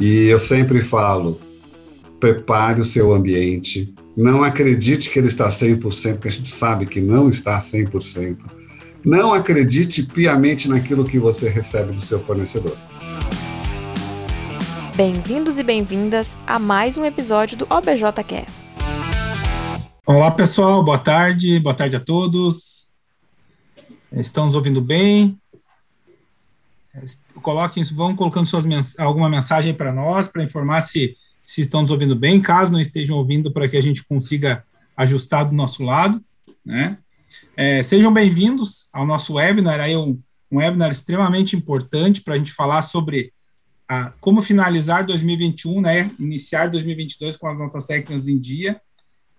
E eu sempre falo, prepare o seu ambiente, não acredite que ele está 100%, porque a gente sabe que não está 100%. Não acredite piamente naquilo que você recebe do seu fornecedor. Bem-vindos e bem-vindas a mais um episódio do OBJcast. Olá, pessoal, boa tarde, boa tarde a todos. Estão nos ouvindo bem? Coloquem, vão colocando suas mens alguma mensagem para nós, para informar se, se estão nos ouvindo bem, caso não estejam ouvindo, para que a gente consiga ajustar do nosso lado, né? É, sejam bem-vindos ao nosso webinar, aí um, um webinar extremamente importante para a gente falar sobre a, como finalizar 2021, né? Iniciar 2022 com as notas técnicas em dia.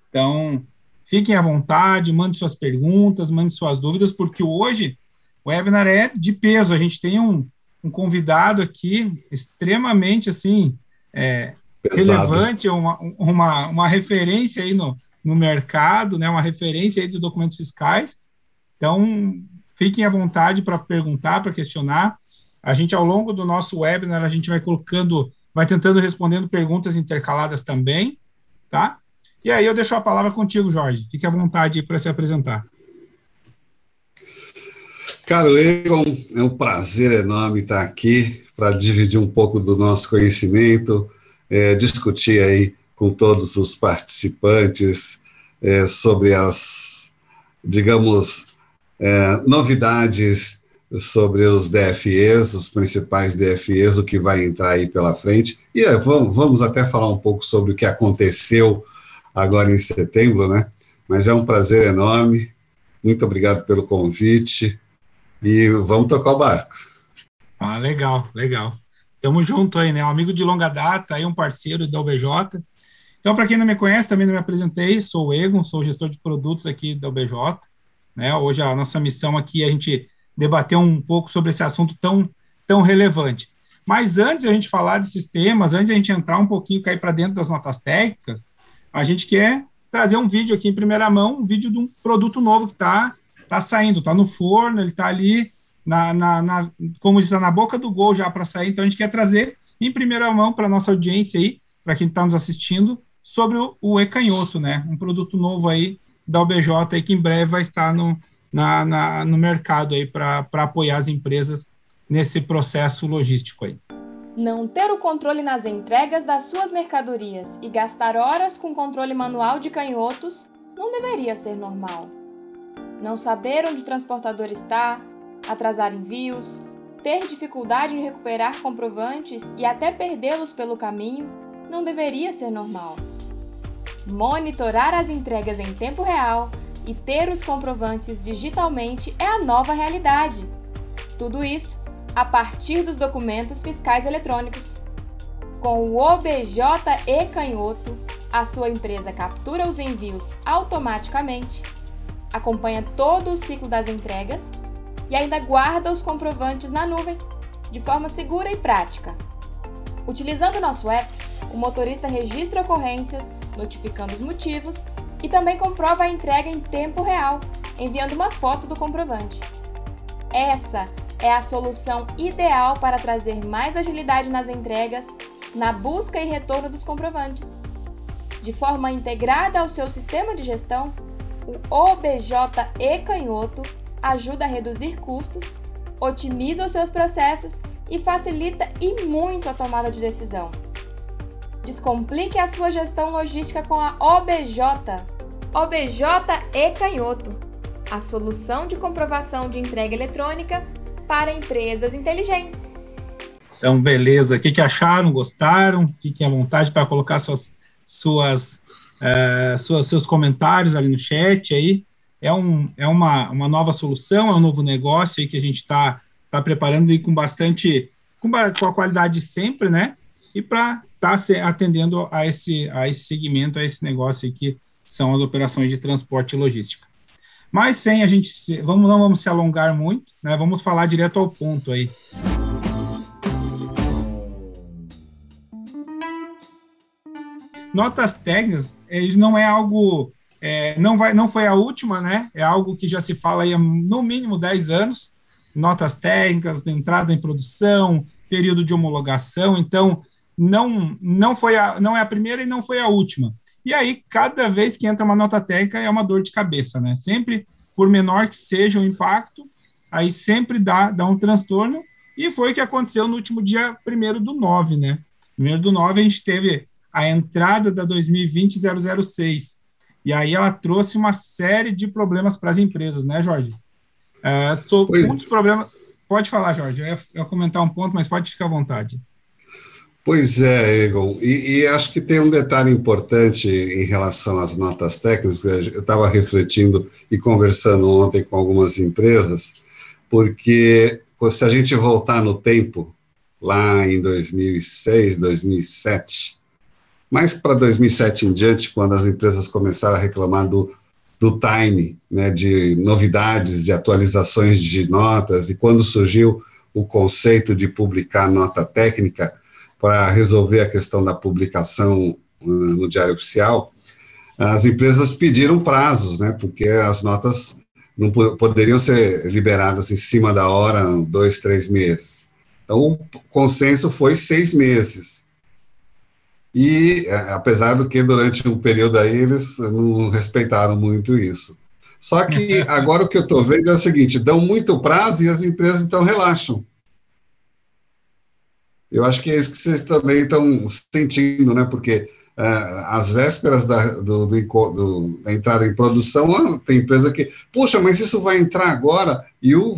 Então, fiquem à vontade, mande suas perguntas, mande suas dúvidas, porque hoje o webinar é de peso. A gente tem um, um convidado aqui extremamente assim é, relevante, uma, uma, uma referência aí no, no mercado, né? Uma referência aí de documentos fiscais. Então, fiquem à vontade para perguntar, para questionar. A gente, ao longo do nosso webinar, a gente vai colocando, vai tentando respondendo perguntas intercaladas também, tá? E aí eu deixo a palavra contigo, Jorge. Fique à vontade para se apresentar. Caro Egon, é um prazer enorme estar aqui para dividir um pouco do nosso conhecimento, é, discutir aí com todos os participantes é, sobre as, digamos, é, novidades sobre os DFEs, os principais DFEs, o que vai entrar aí pela frente. E é, vamos, vamos até falar um pouco sobre o que aconteceu agora em setembro, né? Mas é um prazer enorme. Muito obrigado pelo convite e vamos tocar o barco. Ah, legal, legal. Tamo junto aí, né? Um amigo de longa data, aí um parceiro da UBJ. Então, para quem não me conhece, também não me apresentei, sou o Egon, sou gestor de produtos aqui da UBJ. Né? Hoje a nossa missão aqui é a gente debater um pouco sobre esse assunto tão, tão relevante. Mas antes de a gente falar desses temas, antes de a gente entrar um pouquinho, cair para dentro das notas técnicas, a gente quer trazer um vídeo aqui em primeira mão, um vídeo de um produto novo que está tá saindo, está no forno, ele está ali, na, na, na, como diz, na boca do gol já para sair. Então a gente quer trazer em primeira mão para nossa audiência aí, para quem está nos assistindo, sobre o, o e-canhoto, né? Um produto novo aí da OBJ aí que em breve vai estar no, na, na, no mercado aí para apoiar as empresas nesse processo logístico aí. Não ter o controle nas entregas das suas mercadorias e gastar horas com controle manual de canhotos não deveria ser normal. Não saber onde o transportador está, atrasar envios, ter dificuldade em recuperar comprovantes e até perdê-los pelo caminho não deveria ser normal. Monitorar as entregas em tempo real e ter os comprovantes digitalmente é a nova realidade. Tudo isso a partir dos documentos fiscais eletrônicos. Com o OBJ e Canhoto, a sua empresa captura os envios automaticamente, acompanha todo o ciclo das entregas e ainda guarda os comprovantes na nuvem, de forma segura e prática. Utilizando o nosso app, o motorista registra ocorrências, notificando os motivos e também comprova a entrega em tempo real, enviando uma foto do comprovante. Essa é a solução ideal para trazer mais agilidade nas entregas, na busca e retorno dos comprovantes. De forma integrada ao seu sistema de gestão, o OBJ e Canhoto ajuda a reduzir custos, otimiza os seus processos e facilita e muito a tomada de decisão. Descomplique a sua gestão logística com a OBJ. OBJ e Canhoto, a solução de comprovação de entrega eletrônica para empresas inteligentes. Então, beleza. O que, que acharam? Gostaram? Fiquem à vontade para colocar suas, suas, uh, suas, seus comentários ali no chat aí. É, um, é uma, uma nova solução, é um novo negócio aí que a gente está tá preparando e com bastante, com, com a qualidade sempre, né? E para está atendendo a esse, a esse segmento, a esse negócio que são as operações de transporte e logística. Mas sem a gente, se, vamos, não vamos se alongar muito, né? Vamos falar direto ao ponto aí. Notas técnicas, não é algo, é, não, vai, não foi a última, né? É algo que já se fala aí há no mínimo 10 anos. Notas técnicas, entrada em produção, período de homologação. Então, não, não, foi a, não é a primeira e não foi a última. E aí, cada vez que entra uma nota técnica, é uma dor de cabeça, né? Sempre, por menor que seja o impacto, aí sempre dá, dá um transtorno, e foi o que aconteceu no último dia 1 do 9, né? Primeiro do 9, a gente teve a entrada da 2020-006, e aí ela trouxe uma série de problemas para as empresas, né, Jorge? Uh, so, muitos problemas. Pode falar, Jorge, eu ia, eu ia comentar um ponto, mas pode ficar à vontade. Pois é, Egon, e, e, acho que tem um detalhe importante em relação às notas técnicas, eu estava refletindo e conversando ontem com algumas empresas, porque se a gente voltar no tempo, lá em 2006, 2007, mais para 2007 em diante, quando as empresas começaram a reclamar do, do time, né, de novidades, de atualizações de notas, e quando surgiu o conceito de publicar nota técnica, para resolver a questão da publicação uh, no Diário Oficial, as empresas pediram prazos, né, porque as notas não poderiam ser liberadas em cima da hora, dois, três meses. Então, o consenso foi seis meses. E, é, apesar do que durante um período aí eles não respeitaram muito isso. Só que agora o que eu estou vendo é o seguinte: dão muito prazo e as empresas então relaxam. Eu acho que é isso que vocês também estão sentindo, né? Porque uh, às vésperas da, do, do, do, da entrada em produção, tem empresa que, puxa, mas isso vai entrar agora, e o,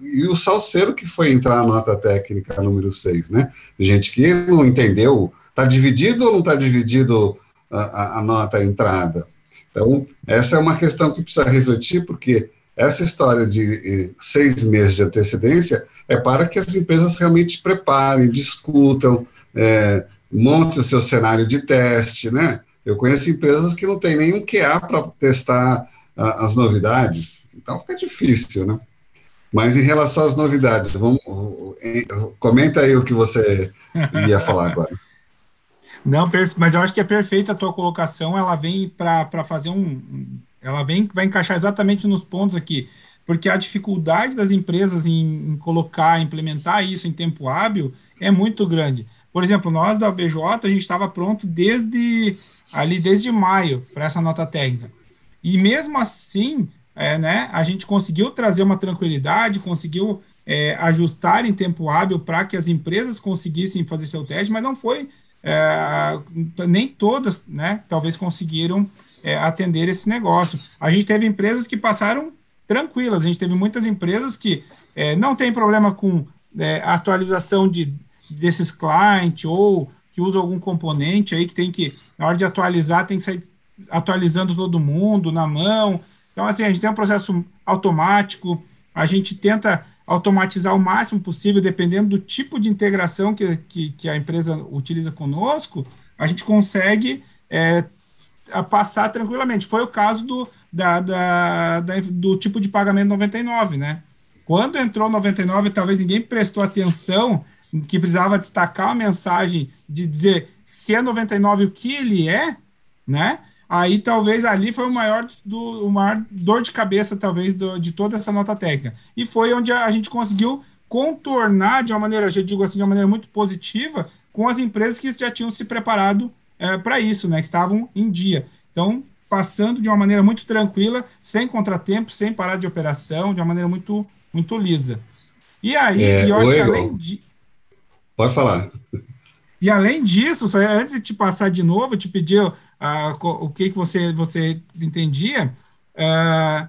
e o salseiro que foi entrar a nota técnica número 6, né? Gente que não entendeu, está dividido ou não está dividido a, a, a nota a entrada? Então, essa é uma questão que precisa refletir, porque essa história de seis meses de antecedência é para que as empresas realmente preparem, discutam, é, montem o seu cenário de teste, né? Eu conheço empresas que não têm nenhum QA para testar a, as novidades, então fica difícil, né? Mas em relação às novidades, vamos, comenta aí o que você ia falar agora. Não, mas eu acho que é perfeita a tua colocação, ela vem para fazer um, ela vem, vai encaixar exatamente nos pontos aqui, porque a dificuldade das empresas em, em colocar, implementar isso em tempo hábil é muito grande. Por exemplo, nós da BJ, a gente estava pronto desde ali desde maio para essa nota técnica. E mesmo assim, é, né, a gente conseguiu trazer uma tranquilidade, conseguiu é, ajustar em tempo hábil para que as empresas conseguissem fazer seu teste, mas não foi, é, nem todas, né, talvez conseguiram é, atender esse negócio. A gente teve empresas que passaram tranquilas, a gente teve muitas empresas que é, não tem problema com é, atualização de, desses clientes ou que usam algum componente aí que tem que, na hora de atualizar, tem que sair atualizando todo mundo na mão. Então, assim, a gente tem um processo automático, a gente tenta automatizar o máximo possível, dependendo do tipo de integração que, que, que a empresa utiliza conosco, a gente consegue é, passar tranquilamente. Foi o caso do, da, da, da, do tipo de pagamento 99, né? Quando entrou 99, talvez ninguém prestou atenção que precisava destacar a mensagem de dizer se é 99 o que ele é, né? Aí talvez ali foi o maior, do, o maior dor de cabeça, talvez, do, de toda essa nota técnica. E foi onde a, a gente conseguiu contornar de uma maneira, eu digo assim, de uma maneira muito positiva, com as empresas que já tinham se preparado é, para isso, né? Que estavam em dia. Então, passando de uma maneira muito tranquila, sem contratempo, sem parar de operação, de uma maneira muito, muito lisa. E aí, é, e eu que além de... Pode falar. E além disso, só antes de te passar de novo, te pedir uh, o que, que você, você entendia, uh,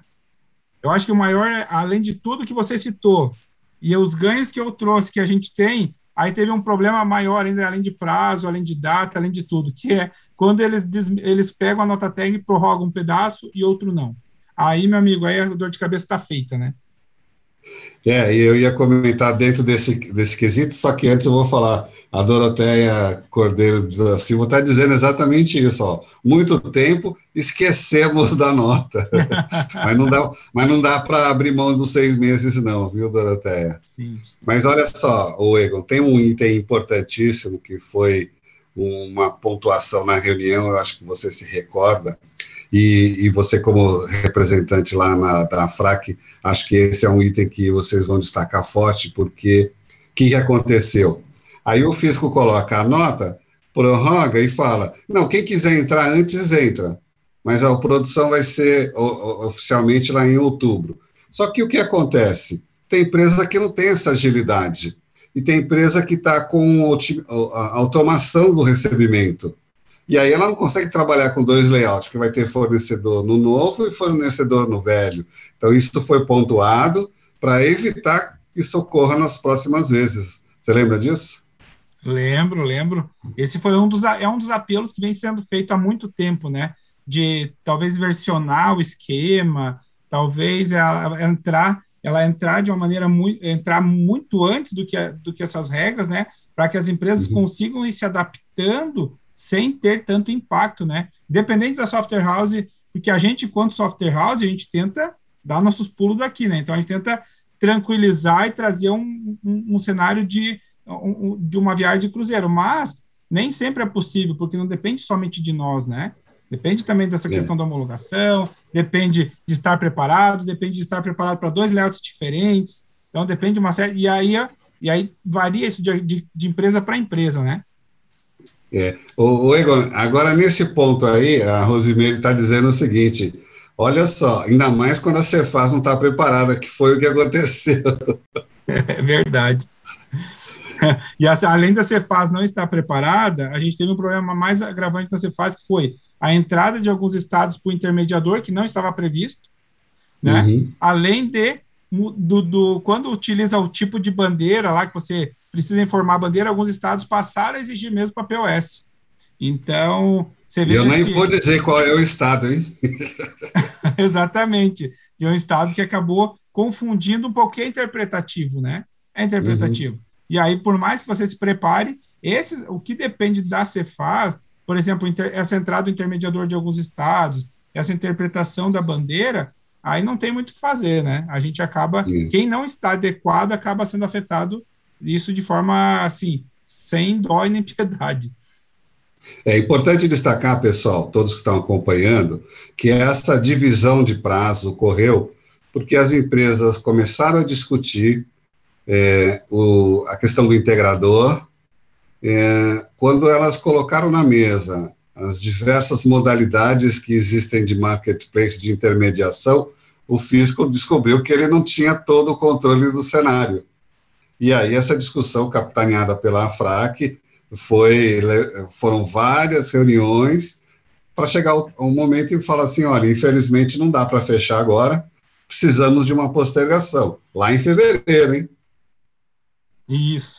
eu acho que o maior, além de tudo que você citou, e os ganhos que eu trouxe, que a gente tem, Aí teve um problema maior ainda, além de prazo, além de data, além de tudo, que é quando eles, eles pegam a nota técnica e prorrogam um pedaço e outro não. Aí, meu amigo, aí a dor de cabeça está feita, né? É, eu ia comentar dentro desse, desse quesito, só que antes eu vou falar. A Doroteia Cordeiro da Silva está dizendo exatamente isso, ó. Muito tempo, esquecemos da nota. mas não dá, mas não dá para abrir mão dos seis meses, não, viu, Doroteia? Sim. Mas olha só, o Egon, tem um item importantíssimo que foi uma pontuação na reunião, eu acho que você se recorda, e, e você, como representante lá na, da FRAC, acho que esse é um item que vocês vão destacar forte, porque o que aconteceu? Aí o fisco coloca a nota, prorroga e fala: não, quem quiser entrar antes, entra. Mas a produção vai ser oficialmente lá em outubro. Só que o que acontece? Tem empresa que não tem essa agilidade. E tem empresa que está com a automação do recebimento. E aí ela não consegue trabalhar com dois layouts, que vai ter fornecedor no novo e fornecedor no velho. Então, isso foi pontuado para evitar que isso ocorra nas próximas vezes. Você lembra disso? Lembro, lembro. Esse foi um dos, é um dos apelos que vem sendo feito há muito tempo, né? De talvez versionar o esquema, talvez ela entrar, ela entrar de uma maneira muito, entrar muito antes do que, do que essas regras, né? Para que as empresas uhum. consigam ir se adaptando sem ter tanto impacto, né? Dependente da software house, porque a gente, enquanto software house, a gente tenta dar nossos pulos daqui, né? Então a gente tenta tranquilizar e trazer um, um, um cenário de de uma viagem de cruzeiro, mas nem sempre é possível, porque não depende somente de nós, né? Depende também dessa é. questão da homologação, depende de estar preparado, depende de estar preparado para dois layouts diferentes, então depende de uma série, e aí, e aí varia isso de, de, de empresa para empresa, né? É. O, o Egon, agora nesse ponto aí, a Rosimeire está dizendo o seguinte, olha só, ainda mais quando a Cefaz não está preparada, que foi o que aconteceu. É verdade. e assim, além da Cefaz não estar preparada, a gente teve um problema mais agravante na Cefaz, que foi a entrada de alguns estados para o intermediador, que não estava previsto, né? Uhum. Além de, do, do, quando utiliza o tipo de bandeira lá, que você precisa informar a bandeira, alguns estados passaram a exigir mesmo para POS. Então, você vê. Eu nem que... vou dizer qual é o estado, hein? Exatamente. De um estado que acabou confundindo um pouquinho interpretativo, né? É interpretativo. Uhum. E aí, por mais que você se prepare, esses, o que depende da Cefaz, por exemplo, essa entrada do intermediador de alguns estados, essa interpretação da bandeira, aí não tem muito o que fazer, né? A gente acaba, Sim. quem não está adequado acaba sendo afetado, isso de forma, assim, sem dó e nem piedade. É importante destacar, pessoal, todos que estão acompanhando, que essa divisão de prazo ocorreu porque as empresas começaram a discutir é, o, a questão do integrador, é, quando elas colocaram na mesa as diversas modalidades que existem de marketplace, de intermediação, o fisco descobriu que ele não tinha todo o controle do cenário. E aí essa discussão capitaneada pela AFRAC foi, foram várias reuniões para chegar um momento e falar assim, olha, infelizmente não dá para fechar agora, precisamos de uma postergação, lá em fevereiro, hein? Isso.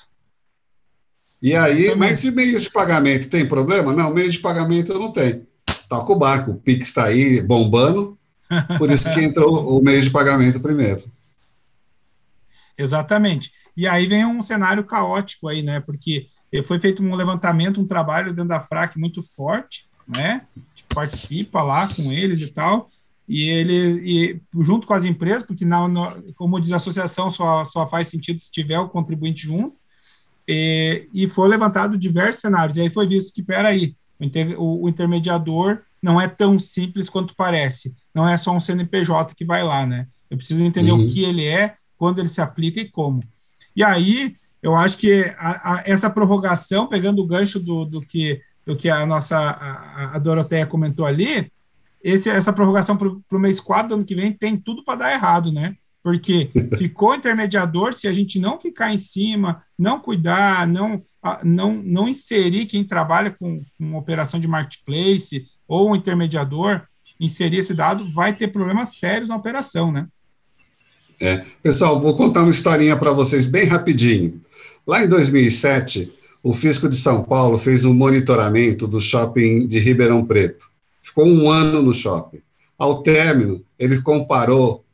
E aí, mas e meios de pagamento tem problema? Não, meios de pagamento não tem. Toca o barco, o Pix está aí bombando, por isso que entrou o meio de pagamento primeiro. Exatamente. E aí vem um cenário caótico aí, né? Porque foi feito um levantamento, um trabalho dentro da FRAC muito forte, né? participa lá com eles e tal e ele e, junto com as empresas, porque na, no, como diz a associação, só, só faz sentido se tiver o contribuinte junto, e, e foi levantado diversos cenários, e aí foi visto que, peraí, o, inter, o, o intermediador não é tão simples quanto parece, não é só um CNPJ que vai lá, né? Eu preciso entender uhum. o que ele é, quando ele se aplica e como. E aí, eu acho que a, a, essa prorrogação, pegando o gancho do, do, que, do que a nossa a, a Doroteia comentou ali, esse, essa prorrogação para o mês 4 do ano que vem tem tudo para dar errado, né? Porque ficou intermediador, se a gente não ficar em cima, não cuidar, não, não, não inserir quem trabalha com, com operação de marketplace ou um intermediador, inserir esse dado, vai ter problemas sérios na operação, né? É. Pessoal, vou contar uma historinha para vocês bem rapidinho. Lá em 2007, o Fisco de São Paulo fez um monitoramento do shopping de Ribeirão Preto ficou um ano no shopping. Ao término, ele comparou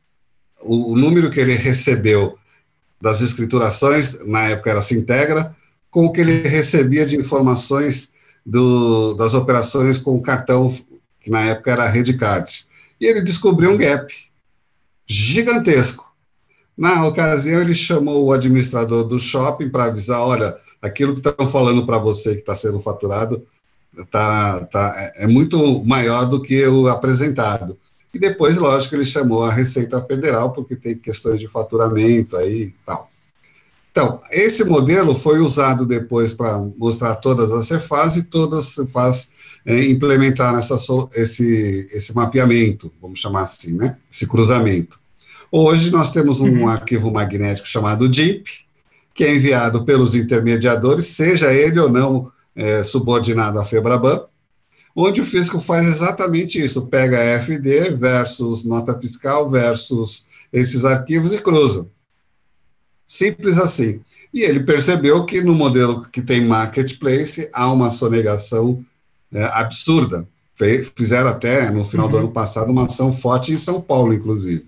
o, o número que ele recebeu das escriturações, na época era Sintegra, com o que ele recebia de informações do, das operações com o cartão, que na época era Redcard. E ele descobriu um gap gigantesco. Na ocasião, ele chamou o administrador do shopping para avisar: olha, aquilo que estão falando para você que está sendo faturado tá, tá, é, é muito maior do que o apresentado. E depois, lógico, ele chamou a Receita Federal, porque tem questões de faturamento aí e tal. Então, esse modelo foi usado depois para mostrar todas as Cefas e todas as Cefas é, implementaram essa, esse, esse mapeamento, vamos chamar assim, né? Esse cruzamento. Hoje nós temos um uhum. arquivo magnético chamado DIP, que é enviado pelos intermediadores, seja ele ou não é, subordinado à FEBRABAN, onde o fisco faz exatamente isso, pega FD versus nota fiscal versus esses arquivos e cruza. Simples assim. E ele percebeu que no modelo que tem marketplace há uma sonegação é, absurda. Fizeram até, no final uhum. do ano passado, uma ação forte em São Paulo, inclusive.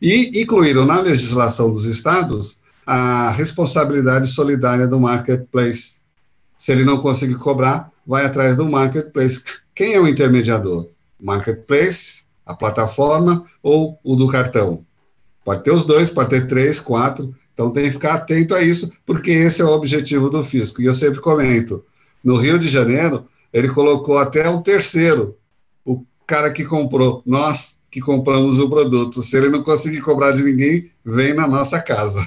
E incluíram na legislação dos estados a responsabilidade solidária do marketplace. Se ele não conseguir cobrar, vai atrás do marketplace. Quem é o intermediador? Marketplace, a plataforma ou o do cartão? Pode ter os dois, pode ter três, quatro. Então tem que ficar atento a isso, porque esse é o objetivo do fisco. E eu sempre comento: no Rio de Janeiro, ele colocou até um terceiro, o cara que comprou, nós que compramos o produto. Se ele não conseguir cobrar de ninguém, vem na nossa casa.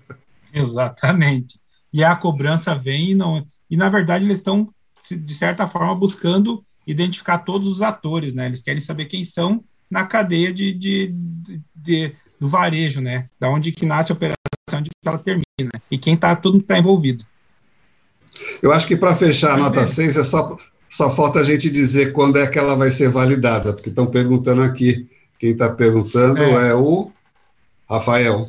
Exatamente. E a cobrança vem e não. E na verdade eles estão, de certa forma, buscando identificar todos os atores, né? Eles querem saber quem são na cadeia de, de, de, de do varejo, né? Da onde que nasce a operação onde ela termina, e quem está, tudo está envolvido. Eu acho que para fechar a nota 6 é só, só falta a gente dizer quando é que ela vai ser validada, porque estão perguntando aqui. Quem está perguntando é. é. o Rafael.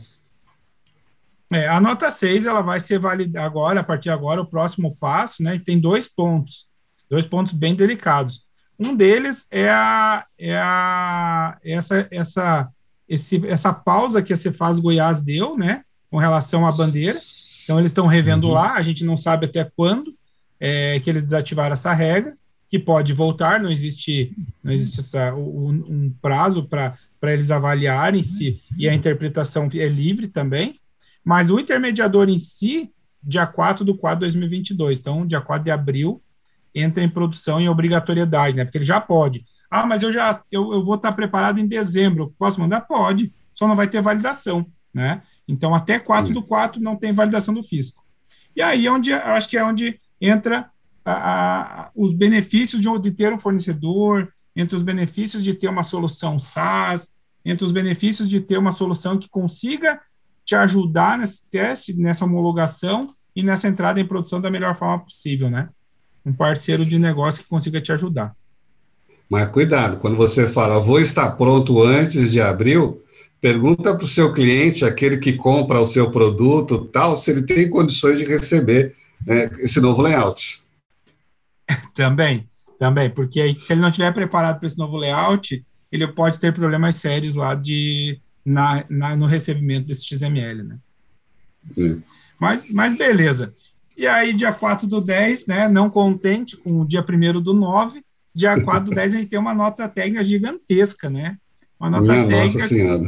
É, a nota 6 ela vai ser validada agora, a partir de agora, o próximo passo, né? Tem dois pontos, dois pontos bem delicados. Um deles é a, é a essa, essa, esse, essa pausa que a Cefaz Goiás deu, né? com relação à bandeira. Então, eles estão revendo uhum. lá, a gente não sabe até quando é, que eles desativaram essa regra, que pode voltar, não existe, não existe essa, um, um prazo para eles avaliarem se, e a interpretação é livre também, mas o intermediador em si, dia 4 do 4 de 2022, então, dia 4 de abril, entra em produção em obrigatoriedade, né, porque ele já pode. Ah, mas eu já, eu, eu vou estar preparado em dezembro, posso mandar? Pode, só não vai ter validação, né? Então, até 4 do 4 não tem validação do fisco. E aí, é onde, acho que é onde entra a, a, os benefícios de, de ter um fornecedor, entre os benefícios de ter uma solução SaaS, entre os benefícios de ter uma solução que consiga te ajudar nesse teste, nessa homologação e nessa entrada em produção da melhor forma possível, né? Um parceiro de negócio que consiga te ajudar. Mas cuidado, quando você fala, vou estar pronto antes de abril, Pergunta para o seu cliente, aquele que compra o seu produto, tal, se ele tem condições de receber né, esse novo layout. Também, também, porque aí, se ele não estiver preparado para esse novo layout, ele pode ter problemas sérios lá de, na, na no recebimento desse XML, né? Mas, mas beleza. E aí, dia 4 do 10, né, não contente com o dia 1 do 9, dia 4 do 10 a gente tem uma nota técnica gigantesca, né? Uma nota Minha técnica. Nossa Senhora.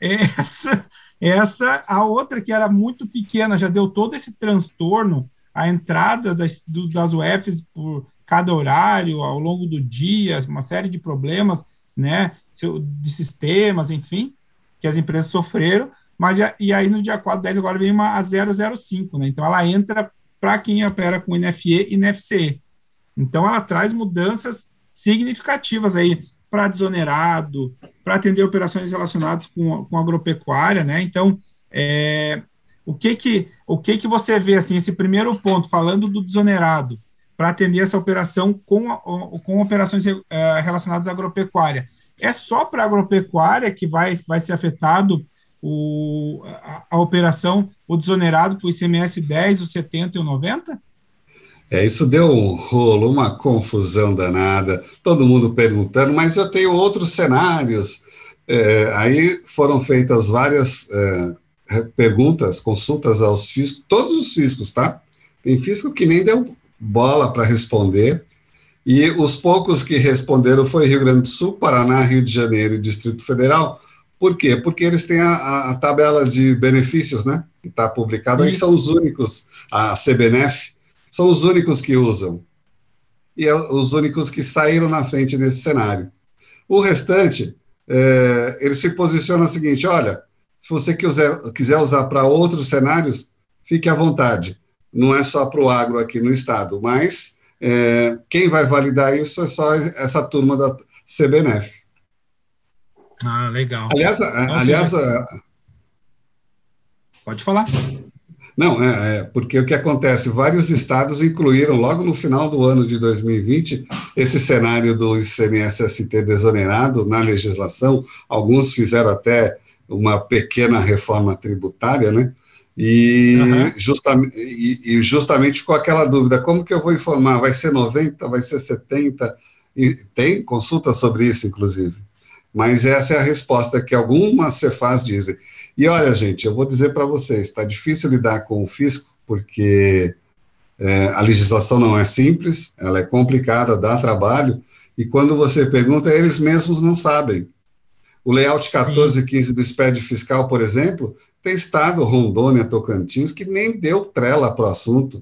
Essa, essa, a outra que era muito pequena, já deu todo esse transtorno, a entrada das, do, das UFs por cada horário, ao longo do dia, uma série de problemas, né, de sistemas, enfim, que as empresas sofreram, mas e aí no dia 4, 10 agora vem uma a 005, né, então ela entra para quem opera com NFE e NFCE. Então ela traz mudanças significativas aí para desonerado, para atender operações relacionadas com, com agropecuária, né? Então, é, o que que o que que você vê assim esse primeiro ponto falando do desonerado para atender essa operação com, com operações uh, relacionadas à agropecuária é só para agropecuária que vai vai ser afetado o, a, a operação o desonerado o ICMS 10, o 70 e o 90? É, isso deu um rolo, uma confusão danada, todo mundo perguntando, mas eu tenho outros cenários. É, aí foram feitas várias é, perguntas, consultas aos fiscos, todos os fiscos, tá? Tem fisco que nem deu bola para responder, e os poucos que responderam foi Rio Grande do Sul, Paraná, Rio de Janeiro e Distrito Federal. Por quê? Porque eles têm a, a tabela de benefícios, né? Que está publicada, aí são os únicos, a CBNF, são os únicos que usam. E é os únicos que saíram na frente nesse cenário. O restante, é, ele se posiciona o seguinte: olha, se você quiser, quiser usar para outros cenários, fique à vontade. Não é só para o agro aqui no estado, mas é, quem vai validar isso é só essa turma da CBNF. Ah, legal. Aliás, aliás é... pode falar. Não, é, é, porque o que acontece? Vários estados incluíram, logo no final do ano de 2020, esse cenário do ICMS-ST desonerado na legislação. Alguns fizeram até uma pequena reforma tributária, né? E, uhum. justamente, e, e, justamente ficou aquela dúvida: como que eu vou informar? Vai ser 90? Vai ser 70? E tem consulta sobre isso, inclusive. Mas essa é a resposta que algumas Cefaz dizem. E olha, gente, eu vou dizer para vocês: está difícil lidar com o fisco, porque é, a legislação não é simples, ela é complicada, dá trabalho, e quando você pergunta, eles mesmos não sabem. O layout 14 e 15 do SPED fiscal, por exemplo, tem estado Rondônia, Tocantins, que nem deu trela para o assunto.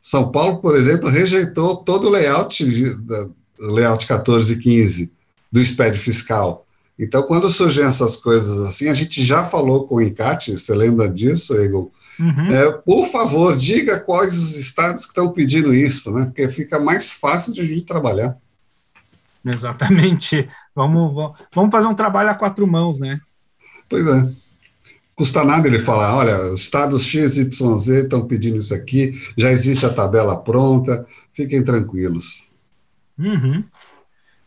São Paulo, por exemplo, rejeitou todo o layout, layout 14 e 15 do SPED fiscal. Então, quando surgem essas coisas assim, a gente já falou com o INCAT, você lembra disso, Egon? Uhum. É, por favor, diga quais os estados que estão pedindo isso, né? Porque fica mais fácil de a gente trabalhar. Exatamente. Vamos, vamos fazer um trabalho a quatro mãos, né? Pois é. Custa nada ele falar, olha, os estados X, Y, Z estão pedindo isso aqui, já existe a tabela pronta, fiquem tranquilos. Uhum.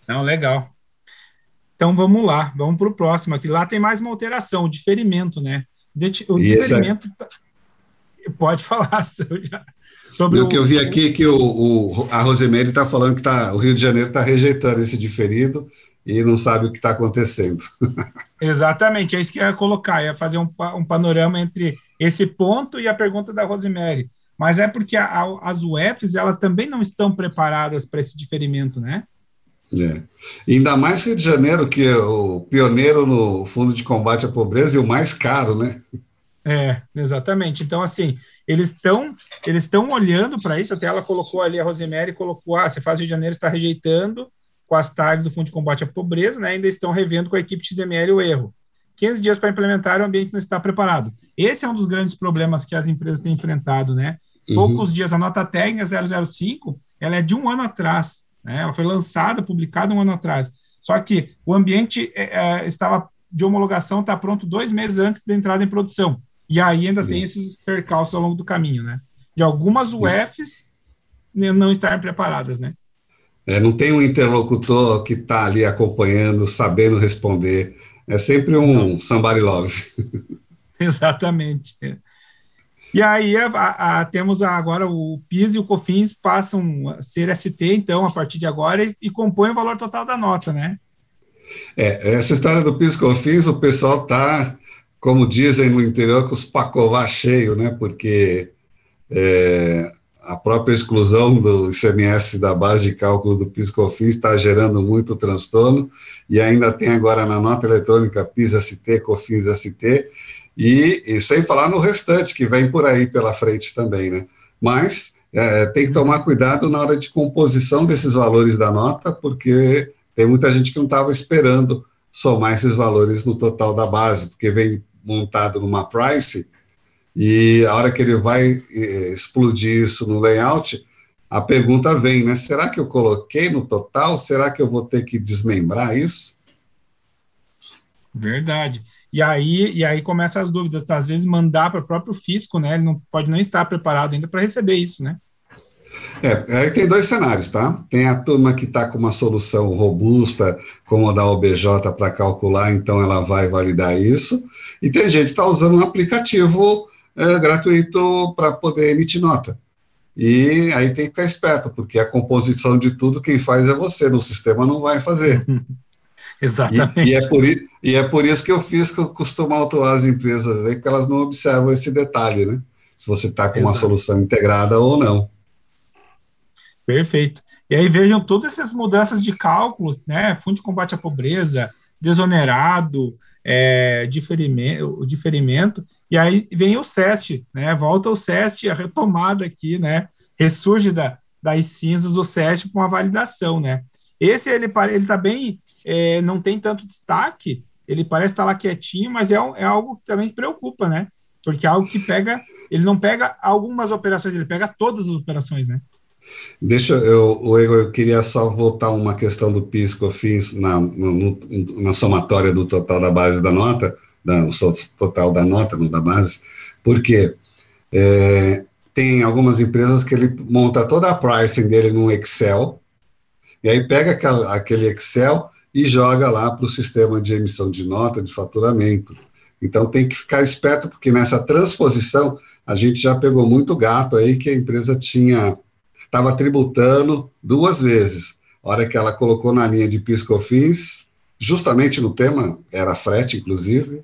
Não, legal. Então vamos lá, vamos para o próximo aqui. Lá tem mais uma alteração, o diferimento, né? O é diferimento. É... Pode falar, já. Sobre o que eu vi aqui que o, o a Rosemary está falando que tá, o Rio de Janeiro está rejeitando esse diferido e não sabe o que está acontecendo. Exatamente, é isso que eu ia colocar, ia fazer um, um panorama entre esse ponto e a pergunta da Rosemary. Mas é porque a, a, as UFs, elas também não estão preparadas para esse diferimento, né? É. Ainda mais Rio de Janeiro, que é o pioneiro no Fundo de Combate à Pobreza e o mais caro, né? É, exatamente. Então, assim, eles estão eles estão olhando para isso, até ela colocou ali, a Rosemary colocou, ah, você faz Rio de Janeiro está rejeitando com as tags do Fundo de Combate à Pobreza, né, ainda estão revendo com a equipe XML o erro. 15 dias para implementar, o ambiente não está preparado. Esse é um dos grandes problemas que as empresas têm enfrentado, né? Uhum. Poucos dias, a nota técnica 005, ela é de um ano atrás, né? Ela foi lançada, publicada um ano atrás. Só que o ambiente é, é estava de homologação, está pronto dois meses antes da entrada em produção. E aí ainda tem esses percalços ao longo do caminho, né? De algumas UFs não estarem preparadas, né? É, não tem um interlocutor que está ali acompanhando, sabendo responder. É sempre um não. somebody love. Exatamente. E aí a, a, a, temos agora o PIS e o COFINS passam a ser ST, então, a partir de agora, e, e compõem o valor total da nota, né? É, essa história do PIS e COFINS, o pessoal está como dizem no interior, com os pacová cheio, né? Porque é, a própria exclusão do ICMS da base de cálculo do PIS/COFINS está gerando muito transtorno e ainda tem agora na nota eletrônica PIS-ST, COFINS-ST e, e, sem falar no restante que vem por aí pela frente também, né? Mas é, tem que tomar cuidado na hora de composição desses valores da nota, porque tem muita gente que não estava esperando somar esses valores no total da base, porque vem montado numa price, e a hora que ele vai eh, explodir isso no layout, a pergunta vem, né? Será que eu coloquei no total? Será que eu vou ter que desmembrar isso? Verdade. E aí, e aí começam as dúvidas, tá? às vezes mandar para o próprio fisco, né? Ele não pode nem estar preparado ainda para receber isso, né? É, aí tem dois cenários, tá? Tem a turma que está com uma solução robusta, como a da OBJ para calcular, então ela vai validar isso, e tem gente que está usando um aplicativo é, gratuito para poder emitir nota. E aí tem que ficar esperto, porque a composição de tudo quem faz é você, no sistema não vai fazer. Exatamente. E, e, é por, e é por isso que eu fiz que eu costumo autuar as empresas aí, porque elas não observam esse detalhe, né? Se você está com Exato. uma solução integrada ou não. Perfeito. E aí vejam todas essas mudanças de cálculos, né? Fundo de combate à pobreza, desonerado, é, diferimento, o diferimento, e aí vem o SEST, né? Volta o SEST, a retomada aqui, né? Ressurge da, das cinzas o SEST com a validação, né? Esse ele ele tá bem, é, não tem tanto destaque, ele parece estar tá lá quietinho, mas é, é algo que também preocupa, né? Porque é algo que pega, ele não pega algumas operações, ele pega todas as operações, né? Deixa eu, o Igor, eu queria só voltar uma questão do PIS COFINS na, no, na somatória do total da base da nota, da, total da nota, não da base, porque é, tem algumas empresas que ele monta toda a pricing dele no Excel, e aí pega aquela, aquele Excel e joga lá para o sistema de emissão de nota, de faturamento. Então tem que ficar esperto, porque nessa transposição a gente já pegou muito gato aí que a empresa tinha estava tributando duas vezes. A hora que ela colocou na linha de PiscoFins, justamente no tema, era frete, inclusive,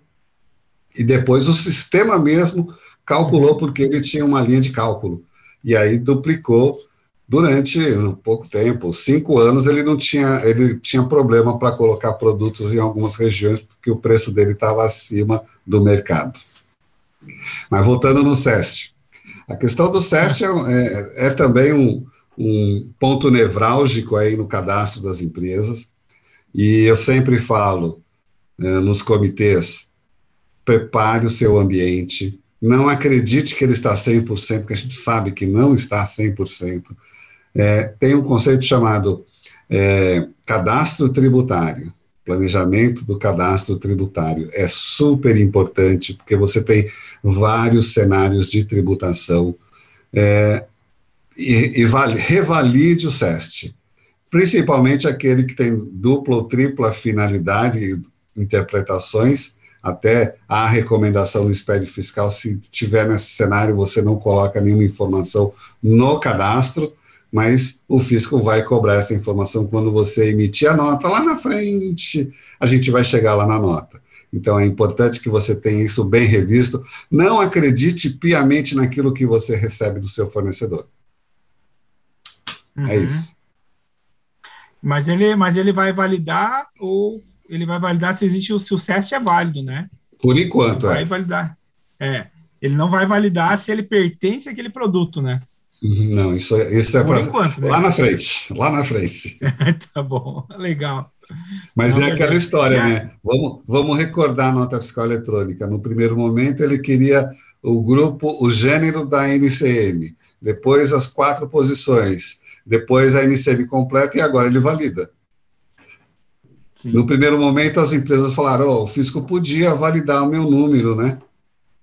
e depois o sistema mesmo calculou porque ele tinha uma linha de cálculo. E aí duplicou durante um pouco tempo, cinco anos, ele não tinha, ele tinha problema para colocar produtos em algumas regiões porque o preço dele estava acima do mercado. Mas voltando no SEST, a questão do SEST é, é, é também um, um, ponto nevrálgico aí no cadastro das empresas, e eu sempre falo é, nos comitês, prepare o seu ambiente, não acredite que ele está 100%, porque a gente sabe que não está 100%. É, tem um conceito chamado é, cadastro tributário planejamento do cadastro tributário. É super importante, porque você tem vários cenários de tributação é, e, e vale, revalide o SEST, principalmente aquele que tem dupla ou tripla finalidade, interpretações, até a recomendação no SPED fiscal, se tiver nesse cenário, você não coloca nenhuma informação no cadastro, mas o fisco vai cobrar essa informação quando você emitir a nota lá na frente, a gente vai chegar lá na nota. Então é importante que você tenha isso bem revisto. Não acredite piamente naquilo que você recebe do seu fornecedor. É uhum. É isso. Mas ele, mas ele vai validar ou ele vai validar se existe o se o CEST é válido, né? Por enquanto, ele é. Vai validar. É. Ele não vai validar se ele pertence àquele produto, né? Uhum, não, isso, é, isso é para né? lá na frente, lá na frente. tá bom, legal. Mas Não, é aquela história, é. né? Vamos, vamos recordar a nota fiscal eletrônica. No primeiro momento, ele queria o grupo, o gênero da NCM, depois as quatro posições, depois a NCM completa e agora ele valida. Sim. No primeiro momento, as empresas falaram: oh, o fisco podia validar o meu número, né?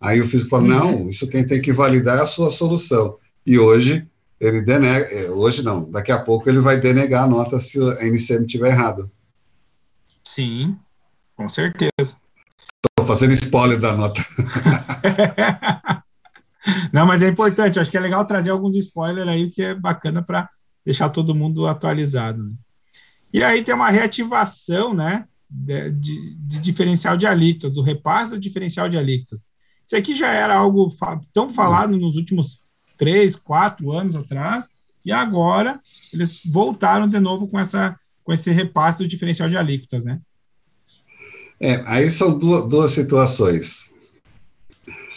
Aí o fisco falou: uhum. não, isso quem tem que validar é a sua solução e hoje ele denega, é, hoje não, daqui a pouco ele vai denegar a nota se a NCM estiver errado. Sim, com certeza. Estou fazendo spoiler da nota. não, mas é importante, acho que é legal trazer alguns spoilers aí, que é bacana para deixar todo mundo atualizado. Né? E aí tem uma reativação, né, de, de, de diferencial de alíquotas, do repasse do diferencial de alíquotas. Isso aqui já era algo tão falado nos últimos três, quatro anos atrás, e agora eles voltaram de novo com, essa, com esse repasse do diferencial de alíquotas, né? É, aí são duas, duas situações.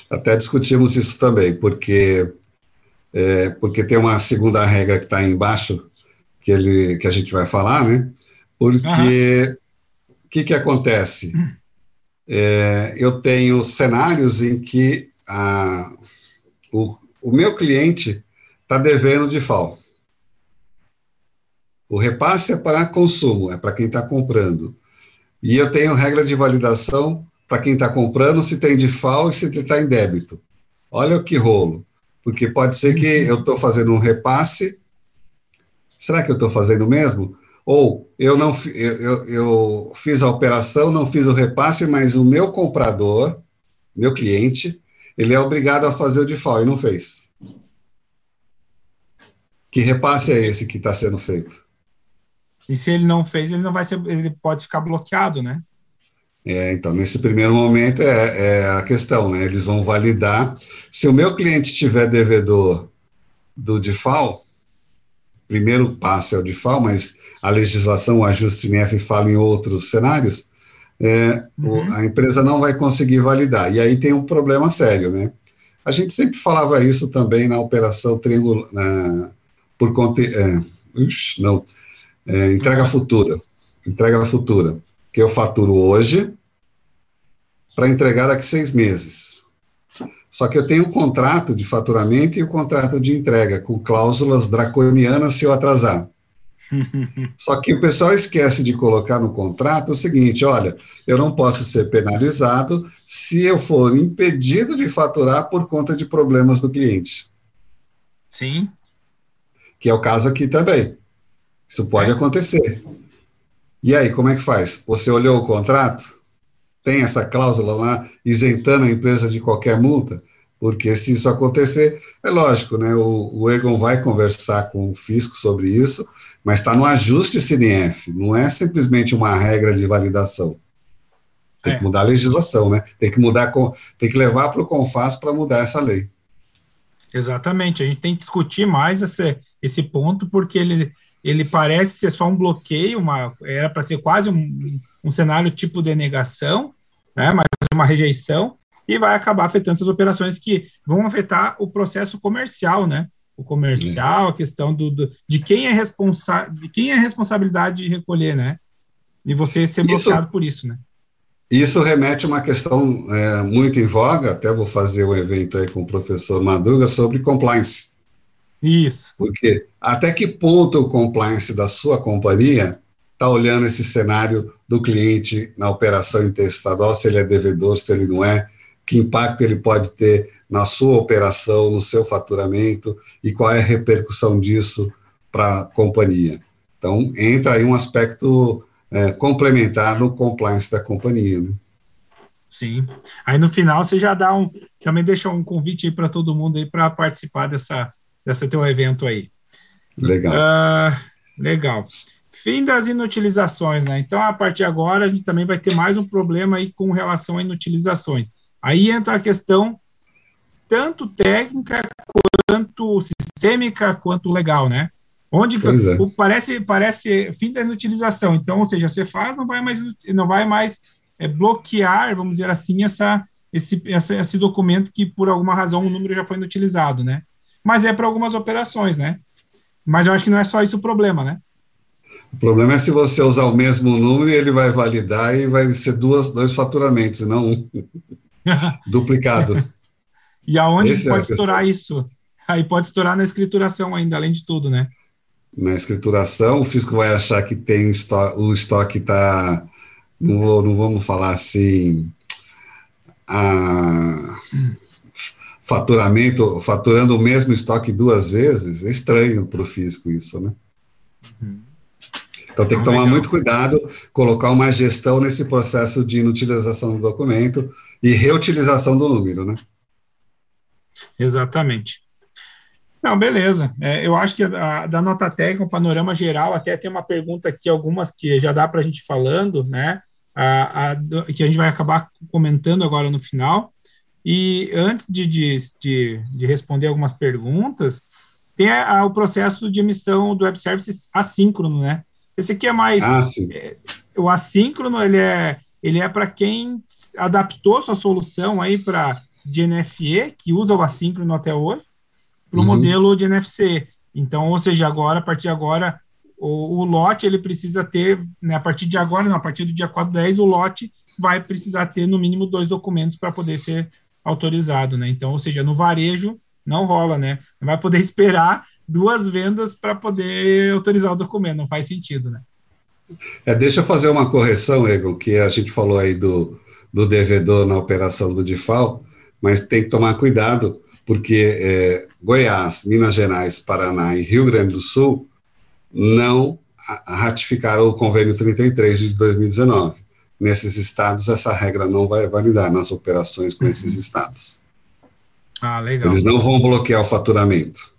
Até discutimos isso também, porque, é, porque tem uma segunda regra que está aí embaixo, que, ele, que a gente vai falar, né? Porque o que, que acontece? É, eu tenho cenários em que a, o, o meu cliente está devendo de FAO. O repasse é para consumo, é para quem está comprando. E eu tenho regra de validação para quem está comprando se tem de FAO e se ele está em débito. Olha o que rolo. Porque pode ser que eu estou fazendo um repasse. Será que eu estou fazendo mesmo? Ou eu não eu, eu, eu fiz a operação, não fiz o repasse, mas o meu comprador, meu cliente, ele é obrigado a fazer o default e não fez. Que repasse é esse que está sendo feito? E se ele não fez, ele não vai ser, ele pode ficar bloqueado, né? É, então, nesse primeiro momento é, é, a questão, né? Eles vão validar. Se o meu cliente tiver devedor do default, primeiro passo é o default, mas a legislação, o ajuste NF fala em outros cenários, é, uhum. a empresa não vai conseguir validar. E aí tem um problema sério, né? A gente sempre falava isso também na operação triângulo, por conta, é, ux, não, é, entrega futura, entrega futura, que eu faturo hoje para entregar daqui seis meses. Só que eu tenho um contrato de faturamento e o um contrato de entrega, com cláusulas draconianas se eu atrasar. Só que o pessoal esquece de colocar no contrato o seguinte: olha, eu não posso ser penalizado se eu for impedido de faturar por conta de problemas do cliente. Sim. Que é o caso aqui também. Isso pode é. acontecer. E aí, como é que faz? Você olhou o contrato? tem essa cláusula lá isentando a empresa de qualquer multa? Porque se isso acontecer, é lógico, né? O, o Egon vai conversar com o fisco sobre isso, mas está no ajuste CNF, não é simplesmente uma regra de validação. Tem é. que mudar a legislação, né? Tem que mudar, tem que levar para o Confas para mudar essa lei. Exatamente, a gente tem que discutir mais esse, esse ponto, porque ele, ele parece ser só um bloqueio, uma, era para ser quase um, um cenário tipo de negação, né, mas uma rejeição, e vai acabar afetando essas operações que vão afetar o processo comercial, né? O comercial, a questão do, do de quem é responsável, de quem é a responsabilidade de recolher, né? E você ser bloqueado isso, por isso, né? Isso remete a uma questão é, muito em voga, até vou fazer um evento aí com o professor Madruga sobre compliance. Isso. Porque até que ponto o compliance da sua companhia está olhando esse cenário do cliente na operação interestadual, se ele é devedor, se ele não é, que impacto ele pode ter na sua operação, no seu faturamento e qual é a repercussão disso para a companhia. Então, entra aí um aspecto é, complementar no compliance da companhia. Né? Sim. Aí no final você já dá um, também deixa um convite aí para todo mundo aí para participar dessa, dessa teu evento aí. Legal. Uh, legal. Fim das inutilizações, né? Então, a partir de agora, a gente também vai ter mais um problema aí com relação a inutilizações. Aí entra a questão tanto técnica quanto sistêmica quanto legal, né? Onde é. parece parece fim da inutilização. Então, ou seja, você faz, não vai mais não vai mais é, bloquear, vamos dizer assim, essa esse, essa, esse documento que por alguma razão o número já foi inutilizado, né? Mas é para algumas operações, né? Mas eu acho que não é só isso o problema, né? O problema é se você usar o mesmo número e ele vai validar e vai ser duas, dois faturamentos, e não um. Duplicado. E aonde Esse é pode é estourar isso? Aí pode estourar na escrituração ainda, além de tudo, né? Na escrituração, o fisco vai achar que tem estoque, o estoque está. Não, vou, não vamos falar assim. A, faturamento, faturando o mesmo estoque duas vezes, é estranho para o fisco isso, né? Uhum. Então tem que tomar muito cuidado, colocar uma gestão nesse processo de inutilização do documento e reutilização do número, né? Exatamente. Não, beleza. É, eu acho que a, da nota técnica, o panorama geral, até tem uma pergunta aqui, algumas que já dá para a gente falando, né? A, a, que a gente vai acabar comentando agora no final. E antes de, de, de, de responder algumas perguntas, tem o processo de emissão do web service assíncrono, né? Esse aqui é mais. Ah, é, o assíncrono, ele é, ele é para quem adaptou sua solução aí para DNFE, que usa o assíncrono até hoje, para o uhum. modelo de NFC. Então, ou seja, agora, a partir de agora, o, o lote ele precisa ter, né, a partir de agora, não, a partir do dia 4 10, o lote vai precisar ter no mínimo dois documentos para poder ser autorizado, né? Então, ou seja, no varejo não rola, né? Não vai poder esperar duas vendas para poder autorizar o documento, não faz sentido, né? É, deixa eu fazer uma correção, Egon, que a gente falou aí do, do devedor na operação do DIFAL, mas tem que tomar cuidado, porque é, Goiás, Minas Gerais, Paraná e Rio Grande do Sul não ratificaram o convênio 33 de 2019. Nesses estados, essa regra não vai validar nas operações com esses estados. Ah, legal. Eles não vão bloquear o faturamento.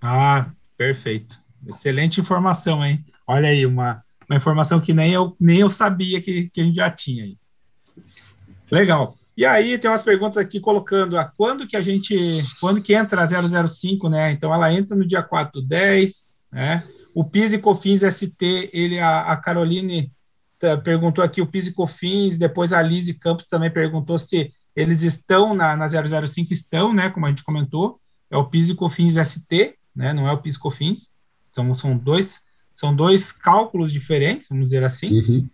Ah, perfeito. Excelente informação, hein? Olha aí, uma, uma informação que nem eu, nem eu sabia que, que a gente já tinha aí. Legal. E aí tem umas perguntas aqui colocando a quando que a gente, quando que entra a 005, né? Então ela entra no dia 4 do 10, né? O PIS e COFINS ST, ele, a, a Caroline tá, perguntou aqui o PIS e COFINS, depois a Lise Campos também perguntou se eles estão na, na 005, estão, né? Como a gente comentou, é o PIS e COFINS ST, né? Não é o PIS/COFINS. São, são dois são dois cálculos diferentes, vamos dizer assim. Uhum.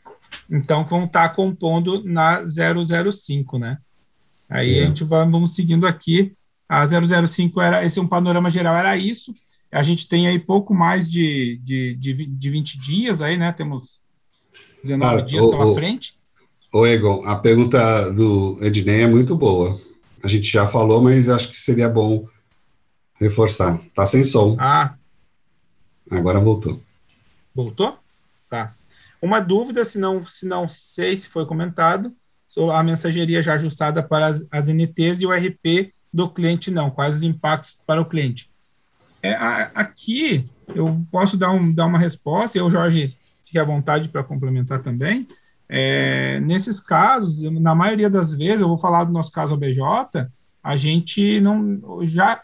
Então vão estar compondo na 005, né? Aí é. a gente vai, vamos seguindo aqui. A 005 era, esse é um panorama geral, era isso. A gente tem aí pouco mais de, de, de, de 20 dias aí, né? Temos 19 ah, dias pela frente. Ô, Egon, a pergunta do Ednei é muito boa. A gente já falou, mas acho que seria bom reforçar. Tá sem som. Ah. Agora voltou. Voltou? Tá. Uma dúvida, se não, se não sei se foi comentado, a mensageria já ajustada para as, as NTs e o RP do cliente não. Quais os impactos para o cliente? É, a, aqui eu posso dar, um, dar uma resposta, e o Jorge fique à vontade para complementar também. É, nesses casos, na maioria das vezes, eu vou falar do nosso caso OBJ, a gente não já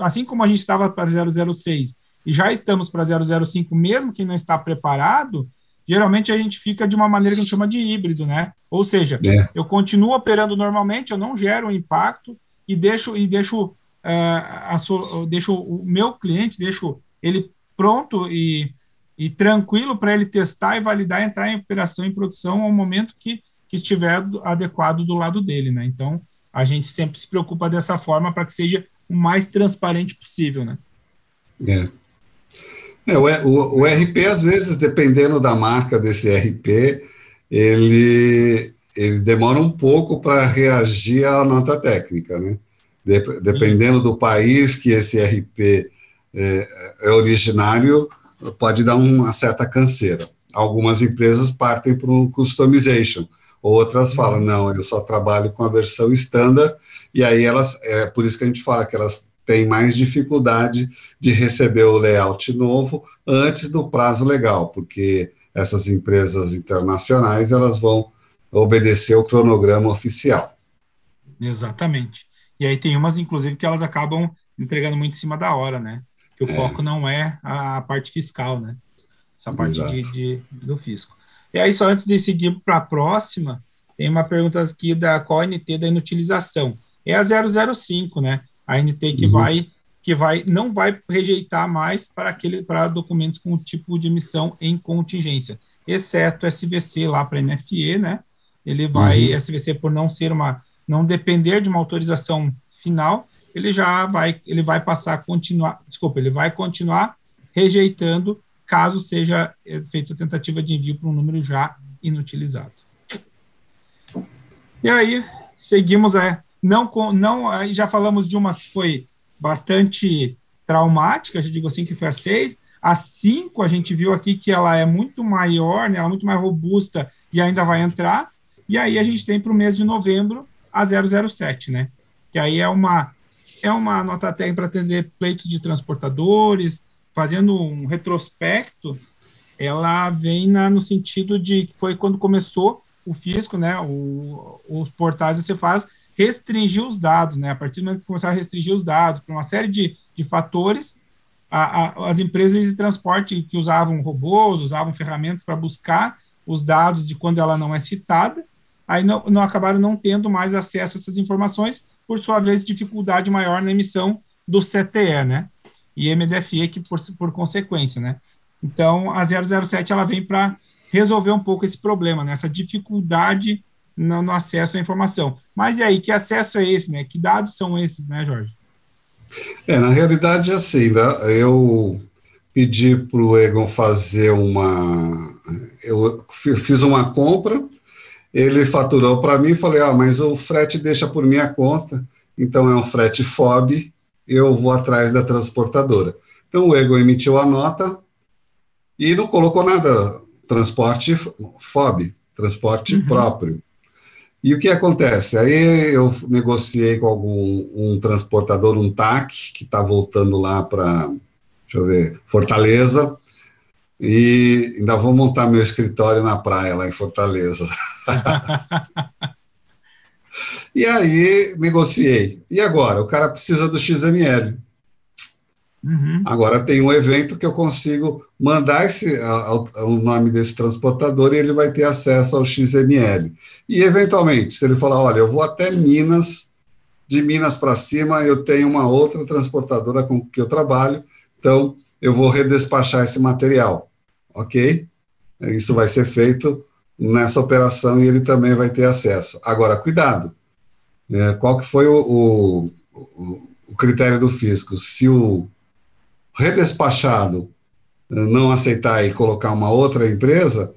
assim como a gente estava para 006 e já estamos para 005, mesmo que não está preparado, geralmente a gente fica de uma maneira que a gente chama de híbrido, né? Ou seja, é. eu continuo operando normalmente, eu não gero impacto e deixo e deixo, uh, a, deixo o meu cliente, deixo ele pronto e e tranquilo para ele testar e validar, entrar em operação, em produção ao momento que, que estiver adequado do lado dele, né? Então, a gente sempre se preocupa dessa forma para que seja o mais transparente possível, né? É. é o, o, o, RP, às vezes, dependendo da marca desse RP, ele, ele demora um pouco para reagir à nota técnica, né? De, dependendo do país que esse RP é, é originário, pode dar uma certa canseira. Algumas empresas partem para um customization, outras falam, não, eu só trabalho com a versão standard, e aí elas, é por isso que a gente fala que elas têm mais dificuldade de receber o layout novo antes do prazo legal, porque essas empresas internacionais, elas vão obedecer o cronograma oficial. Exatamente. E aí tem umas, inclusive, que elas acabam entregando muito em cima da hora, né? que o é. foco não é a parte fiscal, né? Essa parte de, de, do fisco. E aí, só antes de seguir para a próxima, tem uma pergunta aqui da qual a NT da inutilização. É a 005, né? A NT que uhum. vai que vai não vai rejeitar mais para aquele para documentos com o tipo de emissão em contingência, exceto SVC lá para NFE, né? Ele vai uhum. SVC por não ser uma não depender de uma autorização final, ele já vai, ele vai passar a continuar, desculpa, ele vai continuar rejeitando caso seja eh, feita tentativa de envio para um número já inutilizado. E aí, seguimos, é, não, não, aí já falamos de uma que foi bastante traumática, já digo assim, que foi a 6, a 5 a gente viu aqui que ela é muito maior, né, ela é muito mais robusta e ainda vai entrar, e aí a gente tem para o mês de novembro a 007, né, que aí é uma é uma nota técnica para atender pleitos de transportadores, fazendo um retrospecto, ela vem na, no sentido de que foi quando começou o fisco, né, o, os portais você faz restringir os dados, né, a partir do momento que começar a restringir os dados para uma série de, de fatores, a, a, as empresas de transporte que usavam robôs, usavam ferramentas para buscar os dados de quando ela não é citada, aí não, não acabaram não tendo mais acesso a essas informações, por sua vez, dificuldade maior na emissão do CTE, né? E MDFE, que por, por consequência, né? Então, a 007 ela vem para resolver um pouco esse problema, né? Essa dificuldade no, no, acesso à informação. Mas e aí, que acesso é esse, né? Que dados são esses, né, Jorge? É, na realidade, é assim, né? eu pedi para o Egon fazer uma. Eu fiz uma compra ele faturou para mim e falei, ah, mas o frete deixa por minha conta, então é um frete FOB, eu vou atrás da transportadora. Então o Ego emitiu a nota e não colocou nada, transporte FOB, transporte uhum. próprio. E o que acontece? Aí eu negociei com algum um transportador, um TAC, que está voltando lá para, deixa eu ver, Fortaleza, e ainda vou montar meu escritório na praia, lá em Fortaleza. e aí negociei. E agora? O cara precisa do XML. Uhum. Agora tem um evento que eu consigo mandar esse, o nome desse transportador e ele vai ter acesso ao XML. E, eventualmente, se ele falar, olha, eu vou até Minas, de Minas para cima, eu tenho uma outra transportadora com que eu trabalho, então eu vou redespachar esse material, ok? Isso vai ser feito nessa operação e ele também vai ter acesso. Agora, cuidado, é, qual que foi o, o, o, critério do fisco? Se o redespachado é, não aceitar e colocar uma outra empresa,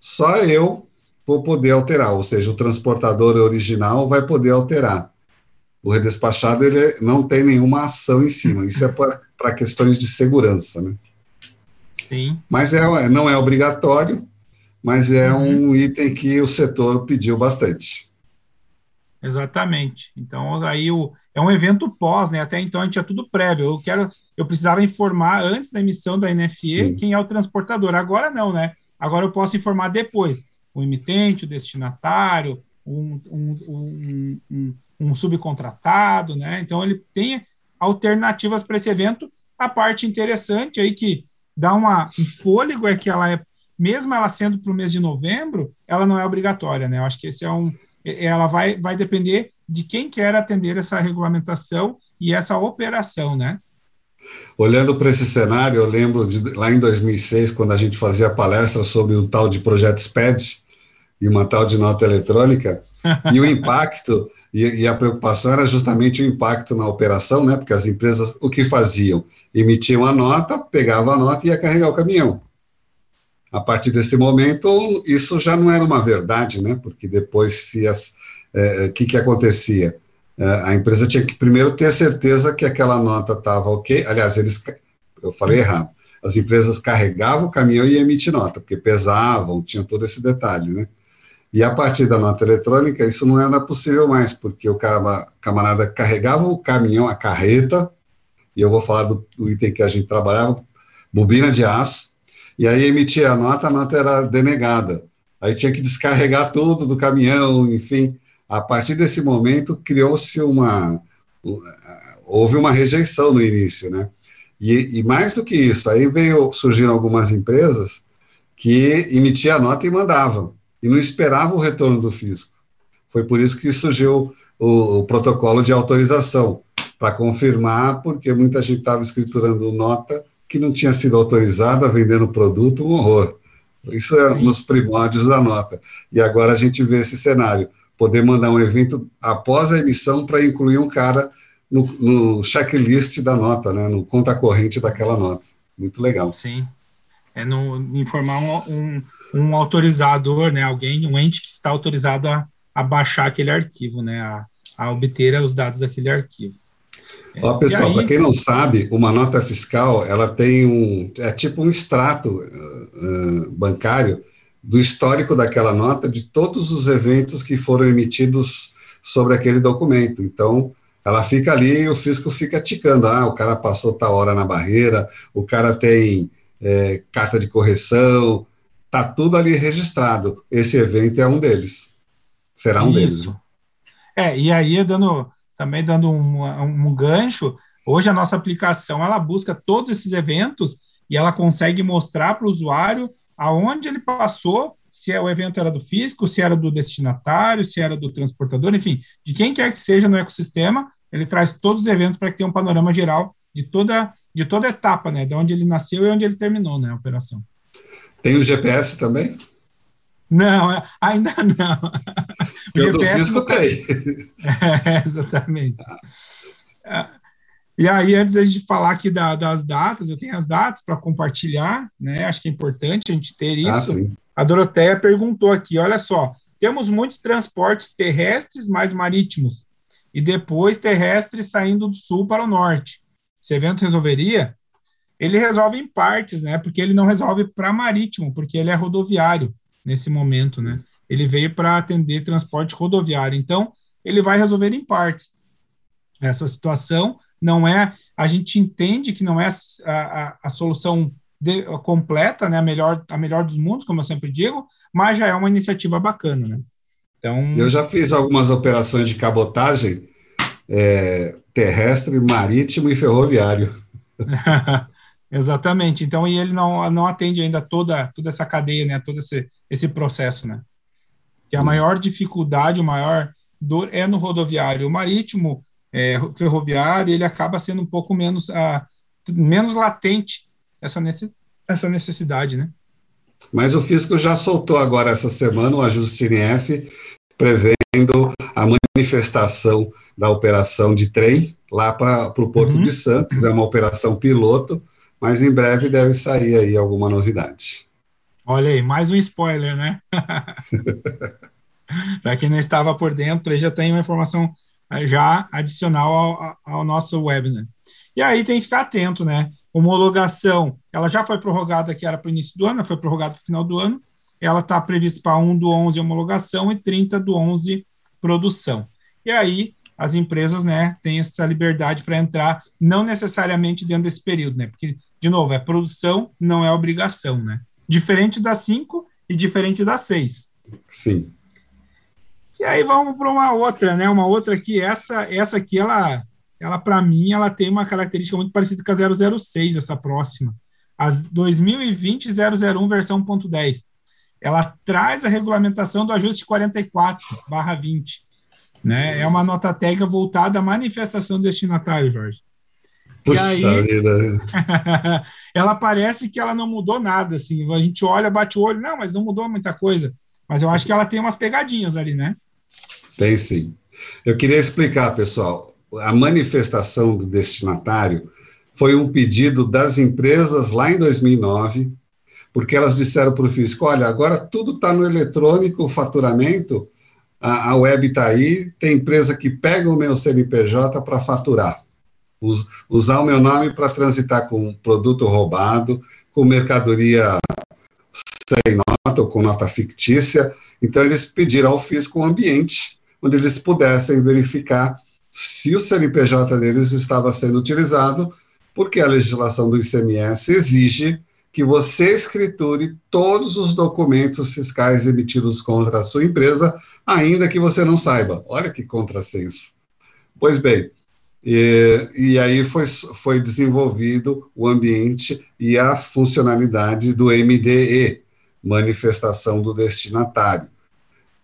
só eu vou poder alterar, ou seja, o transportador original vai poder alterar. O redespachado ele não tem nenhuma ação em cima. Isso é para questões de segurança, né? Sim. Mas é, não é obrigatório, mas é uhum. um item que o setor pediu bastante. Exatamente. Então, aí o, é um evento pós, né? Até então a gente tinha tudo prévio. Eu quero, eu precisava informar antes da emissão da NFE Sim. quem é o transportador. Agora não, né? Agora eu posso informar depois o emitente, o destinatário, um, um, um, um subcontratado, né? Então ele tem alternativas para esse evento. A parte interessante aí que dá uma, um fôlego é que ela é, mesmo ela sendo para o mês de novembro, ela não é obrigatória, né? Eu acho que esse é um, ela vai, vai depender de quem quer atender essa regulamentação e essa operação, né? Olhando para esse cenário, eu lembro de lá em 2006, quando a gente fazia palestra sobre um tal de projeto SPED e uma tal de nota eletrônica, e o impacto e, e, a preocupação era justamente o impacto na operação, né? Porque as empresas o que faziam? Emitiam a nota, pegavam a nota e ia carregar o caminhão. A partir desse momento, isso já não era uma verdade, né? Porque depois, se as, é, é, que que acontecia? É, a empresa tinha que primeiro ter certeza que aquela nota estava ok. Aliás, eles, eu falei errado. As empresas carregavam o caminhão e emitir nota, porque pesavam, tinha todo esse detalhe, né? E a partir da nota eletrônica, isso não era possível mais, porque o camarada carregava o caminhão, a carreta, e eu vou falar do, do item que a gente trabalhava, bobina de aço, e aí emitia a nota, a nota era denegada. Aí tinha que descarregar tudo do caminhão, enfim. A partir desse momento, criou-se uma. Houve uma rejeição no início, né? E, e, mais do que isso, aí veio surgindo algumas empresas que emitiam a nota e mandavam e não esperava o retorno do fisco. Foi por isso que surgiu o, o protocolo de autorização, para confirmar, porque muita gente estava escriturando nota que não tinha sido autorizada, vendendo produto, um horror. Isso é Sim. nos primórdios da nota. E agora a gente vê esse cenário, poder mandar um evento após a emissão para incluir um cara no, no checklist da nota, né, no conta corrente daquela nota. Muito legal. Sim. É no, informar um, um um autorizador, né, alguém, um ente que está autorizado a, a baixar aquele arquivo, né, a, a obter os dados daquele arquivo. Ó, pessoal, para quem não sabe, uma nota fiscal, ela tem um, é tipo um extrato uh, uh, bancário do histórico daquela nota, de todos os eventos que foram emitidos sobre aquele documento. Então, ela fica ali e o fisco fica ticando, ah, o cara passou tal hora na barreira, o cara tem é, carta de correção, Está tudo ali registrado. Esse evento é um deles. Será um Isso. deles. Né? É, e aí, dando, também dando um, um gancho, hoje a nossa aplicação, ela busca todos esses eventos e ela consegue mostrar para o usuário aonde ele passou, se é, o evento era do físico, se era do destinatário, se era do transportador, enfim, de quem quer que seja no ecossistema, ele traz todos os eventos para que tenha um panorama geral de toda, de toda etapa, né, de onde ele nasceu e onde ele terminou, né, a operação. Tem o GPS também? Não, é, ainda não. O Eu GPS do Fisco tem. É, exatamente. Ah. E aí, antes da gente falar aqui da, das datas, eu tenho as datas para compartilhar, né? Acho que é importante a gente ter ah, isso. Ah, a Doroteia perguntou aqui: olha só, temos muitos transportes terrestres mais marítimos, e depois terrestres saindo do sul para o norte. Esse evento resolveria? ele resolve em partes, né? Porque ele não resolve para marítimo, porque ele é rodoviário nesse momento, né? Ele veio para atender transporte rodoviário. Então, ele vai resolver em partes. Essa situação não é. A gente entende que não é a, a, a solução de, a completa, né? A melhor, a melhor dos mundos, como eu sempre digo, mas já é uma iniciativa bacana, né? Então. Eu já fiz algumas operações de cabotagem é, terrestre, marítimo e ferroviário. Exatamente. Então, e ele não, não atende ainda toda, toda essa cadeia, né? Todo esse, esse processo, né? Que a maior dificuldade, o maior dor é no rodoviário. O marítimo, é, ferroviário, ele acaba sendo um pouco menos, uh, menos latente essa, necess, essa necessidade, né? Mas o fisco já soltou agora essa semana o ajuste INF prevendo a manifestação da operação de trem lá para o Porto uhum. de Santos, é uma operação piloto, mas em breve deve sair aí alguma novidade. Olha aí, mais um spoiler, né? para quem não estava por dentro, aí já tem uma informação já adicional ao, ao nosso webinar. E aí tem que ficar atento, né? Homologação, ela já foi prorrogada, que era para o início do ano, foi prorrogada para o final do ano, ela está prevista para 1 do 11 homologação e 30 do 11 produção. E aí as empresas, né, têm essa liberdade para entrar, não necessariamente dentro desse período, né? Porque, de novo, é produção, não é obrigação, né? Diferente da 5 e diferente da 6. Sim. E aí vamos para uma outra, né? Uma outra aqui, essa, essa aqui, ela, ela para mim, ela tem uma característica muito parecida com a 006, essa próxima. As 2020-001 versão .10. Ela traz a regulamentação do ajuste 44/20 né? É uma nota técnica voltada à manifestação do destinatário, Jorge. Puxa aí, vida. ela parece que ela não mudou nada, assim. A gente olha, bate o olho, não, mas não mudou muita coisa. Mas eu acho que ela tem umas pegadinhas ali, né? Tem sim. Eu queria explicar, pessoal. A manifestação do destinatário foi um pedido das empresas lá em 2009, porque elas disseram para o fisco: olha, agora tudo está no eletrônico, o faturamento, a, a web está aí, tem empresa que pega o meu CNPJ para faturar, us, usar o meu nome para transitar com produto roubado, com mercadoria sem nota ou com nota fictícia. Então, eles pediram ao fisco um ambiente onde eles pudessem verificar se o CNPJ deles estava sendo utilizado, porque a legislação do ICMS exige que você escriture todos os documentos fiscais emitidos contra a sua empresa, ainda que você não saiba. Olha que contrassenso. Pois bem, e, e, aí foi, foi desenvolvido o ambiente e a funcionalidade do MDE, manifestação do destinatário.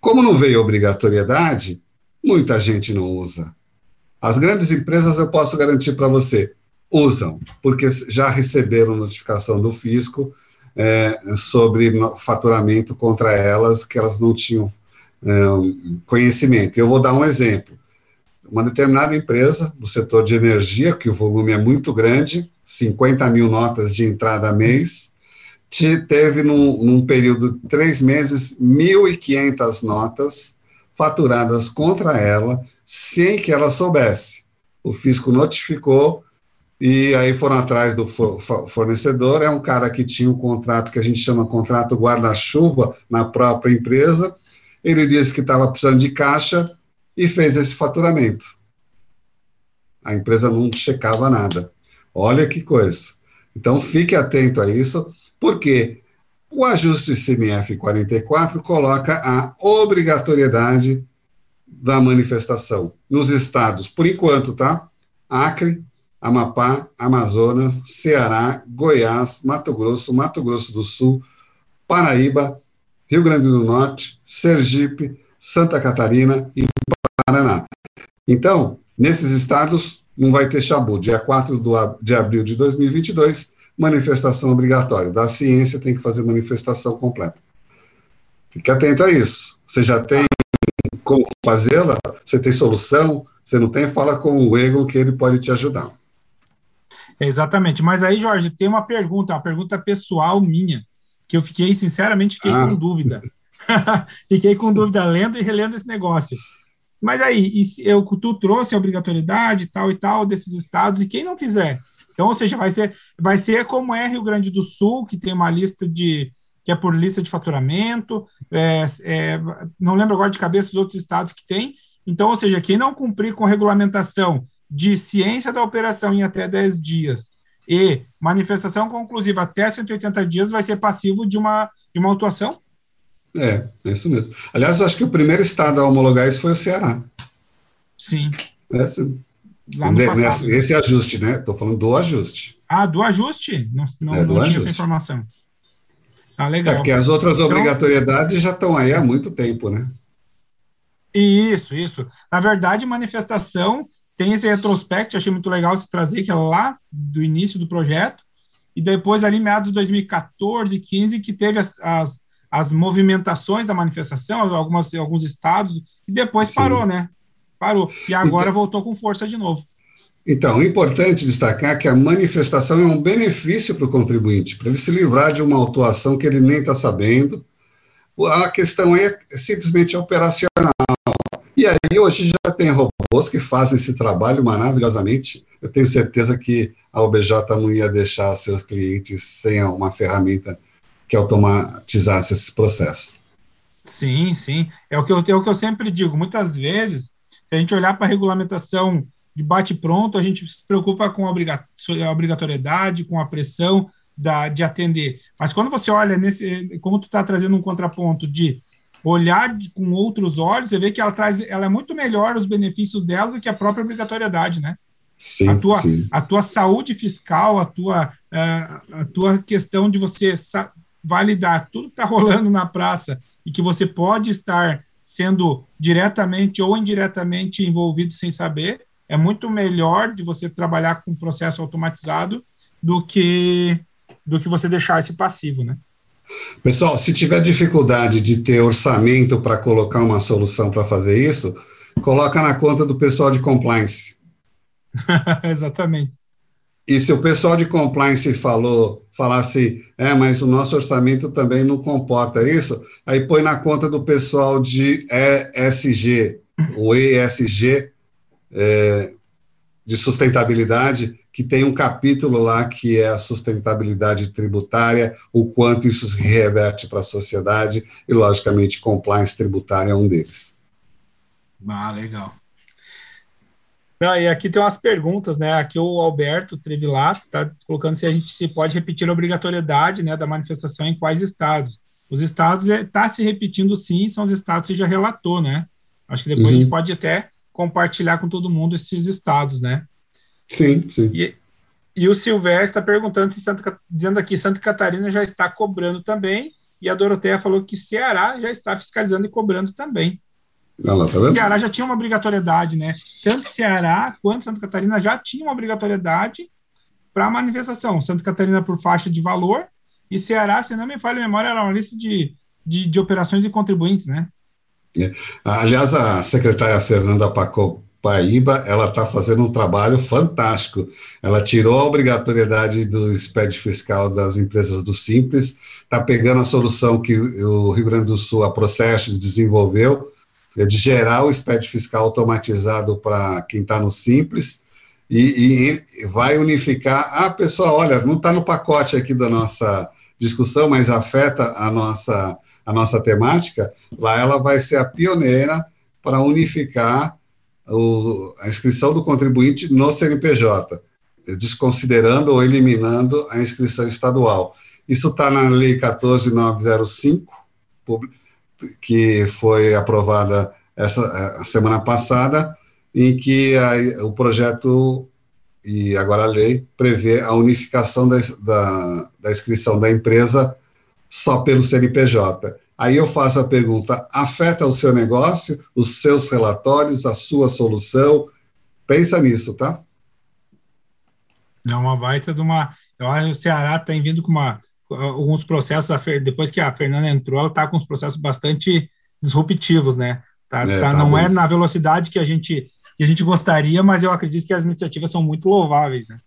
Como não veio obrigatoriedade, muita gente não usa. As grandes empresas, eu posso garantir para você, usam, porque já receberam notificação do fisco é, sobre faturamento contra elas, que elas não tinham é, conhecimento. Eu vou dar um exemplo. Uma determinada empresa do setor de energia, que o volume é muito grande, 50 mil notas de entrada mês, te, teve num, num período de três meses 1.500 notas faturadas contra ela, sem que ela soubesse. O fisco notificou, e aí foram atrás do fornecedor, é um cara que tinha um contrato que a gente chama contrato guarda-chuva na própria empresa, ele disse que estava precisando de caixa e fez esse faturamento. A empresa não checava nada. Olha que coisa. Então fique atento a isso, porque o ajuste CNF 44 coloca a obrigatoriedade da manifestação nos estados, por enquanto, tá? Acre, Amapá, Amazonas, Ceará, Goiás, Mato Grosso, Mato Grosso do Sul, Paraíba, Rio Grande do Norte, Sergipe, Santa Catarina e Paraná. Então, nesses estados, não vai ter chabu. Dia 4 de abril de 2022, manifestação obrigatória. Da ciência tem que fazer manifestação completa. Fique atento a isso. Você já tem como fazê-la? Você tem solução? Você não tem? Fala com o Egon que ele pode te ajudar. Exatamente. Mas aí, Jorge, tem uma pergunta, uma pergunta pessoal minha, que eu fiquei, sinceramente, fiquei ah. com dúvida. fiquei com dúvida lendo e relendo esse negócio. Mas aí, eu, tu trouxe a obrigatoriedade tal e tal desses estados, e quem não fizer? Então, ou seja, vai ser, vai ser como é Rio Grande do Sul, que tem uma lista de, que é por lista de faturamento, é, é, não lembro agora de cabeça os outros estados que tem. Então, ou seja, quem não cumprir com regulamentação de ciência da operação em até 10 dias e manifestação conclusiva até 180 dias vai ser passivo de uma, de uma autuação? É, é isso mesmo. Aliás, eu acho que o primeiro estado a homologar isso foi o Ceará. Sim. Esse, nesse, esse ajuste, né? Estou falando do ajuste. Ah, do ajuste? Não, não, é, não tinha essa informação. Ah, legal. É porque as outras então, obrigatoriedades já estão aí há muito tempo, né? Isso, isso. Na verdade, manifestação tem esse retrospecto, achei muito legal se trazer, que é lá do início do projeto, e depois ali meados de 2014, 15, que teve as, as, as movimentações da manifestação, algumas, alguns estados, e depois Sim. parou, né? Parou. E agora então, voltou com força de novo. Então, é importante destacar que a manifestação é um benefício para o contribuinte, para ele se livrar de uma autuação que ele nem está sabendo. A questão é simplesmente operacional. E aí, hoje já tem robôs que fazem esse trabalho maravilhosamente. Eu tenho certeza que a OBJ não ia deixar seus clientes sem uma ferramenta que automatizasse esse processo. Sim, sim. É o que eu, é o que eu sempre digo. Muitas vezes, se a gente olhar para a regulamentação de bate-pronto, a gente se preocupa com a obrigatoriedade, com a pressão da, de atender. Mas quando você olha nesse, como tu está trazendo um contraponto de olhar de, com outros olhos, você vê que ela traz, ela é muito melhor os benefícios dela do que a própria obrigatoriedade, né? Sim, a tua, sim. a tua saúde fiscal, a tua, a, a tua questão de você validar tudo que está rolando na praça e que você pode estar sendo diretamente ou indiretamente envolvido sem saber, é muito melhor de você trabalhar com um processo automatizado do que do que você deixar esse passivo, né? Pessoal, se tiver dificuldade de ter orçamento para colocar uma solução para fazer isso, coloca na conta do pessoal de compliance. Exatamente. E se o pessoal de compliance falou, falasse, é, mas o nosso orçamento também não comporta isso, aí põe na conta do pessoal de ESG, o ESG, é, de sustentabilidade, que tem um capítulo lá que é a sustentabilidade tributária, o quanto isso se reverte para a sociedade, e, logicamente, compliance tributária é um deles. Ah, legal. Não, e aqui tem umas perguntas, né? Aqui o Alberto Trevilato está colocando se a gente se pode repetir a obrigatoriedade né, da manifestação em quais estados. Os estados está é, se repetindo sim, são os estados que já relatou, né? Acho que depois uhum. a gente uhum. pode até compartilhar com todo mundo esses estados, né? Sim, sim. E, e o Silvestre está perguntando se Santa, dizendo aqui Santa Catarina já está cobrando também, e a Doroteia falou que Ceará já está fiscalizando e cobrando também. Não, tá vendo? Ceará já tinha uma obrigatoriedade, né? Tanto Ceará quanto Santa Catarina já tinham uma obrigatoriedade para manifestação. Santa Catarina por faixa de valor e Ceará, se não me falha a memória, era uma lista de, de, de operações e contribuintes, né? É. Aliás, a secretária Fernanda Pacô Paíba, ela está fazendo um trabalho fantástico. Ela tirou a obrigatoriedade do SPED fiscal das empresas do Simples, está pegando a solução que o Rio Grande do Sul, a Processo, desenvolveu, de gerar o SPED fiscal automatizado para quem está no Simples, e, e, vai unificar. Ah, pessoal, olha, não está no pacote aqui da nossa discussão, mas afeta a nossa, a nossa temática. Lá ela vai ser a pioneira para unificar o, a inscrição do contribuinte no CNPJ, desconsiderando ou eliminando a inscrição estadual. Isso está na Lei 14905, que foi aprovada essa semana passada, em que a, o projeto e agora a lei prevê a unificação da, da, da inscrição da empresa só pelo CNPJ. Aí eu faço a pergunta: afeta o seu negócio, os seus relatórios, a sua solução? Pensa nisso, tá? É uma baita de uma. Eu acho que o Ceará tem vindo com uma, alguns processos, depois que a Fernanda entrou, ela está com uns processos bastante disruptivos, né? Tá, é, tá, não é na velocidade que a gente que a gente gostaria, mas eu acredito que as iniciativas são muito louváveis, né?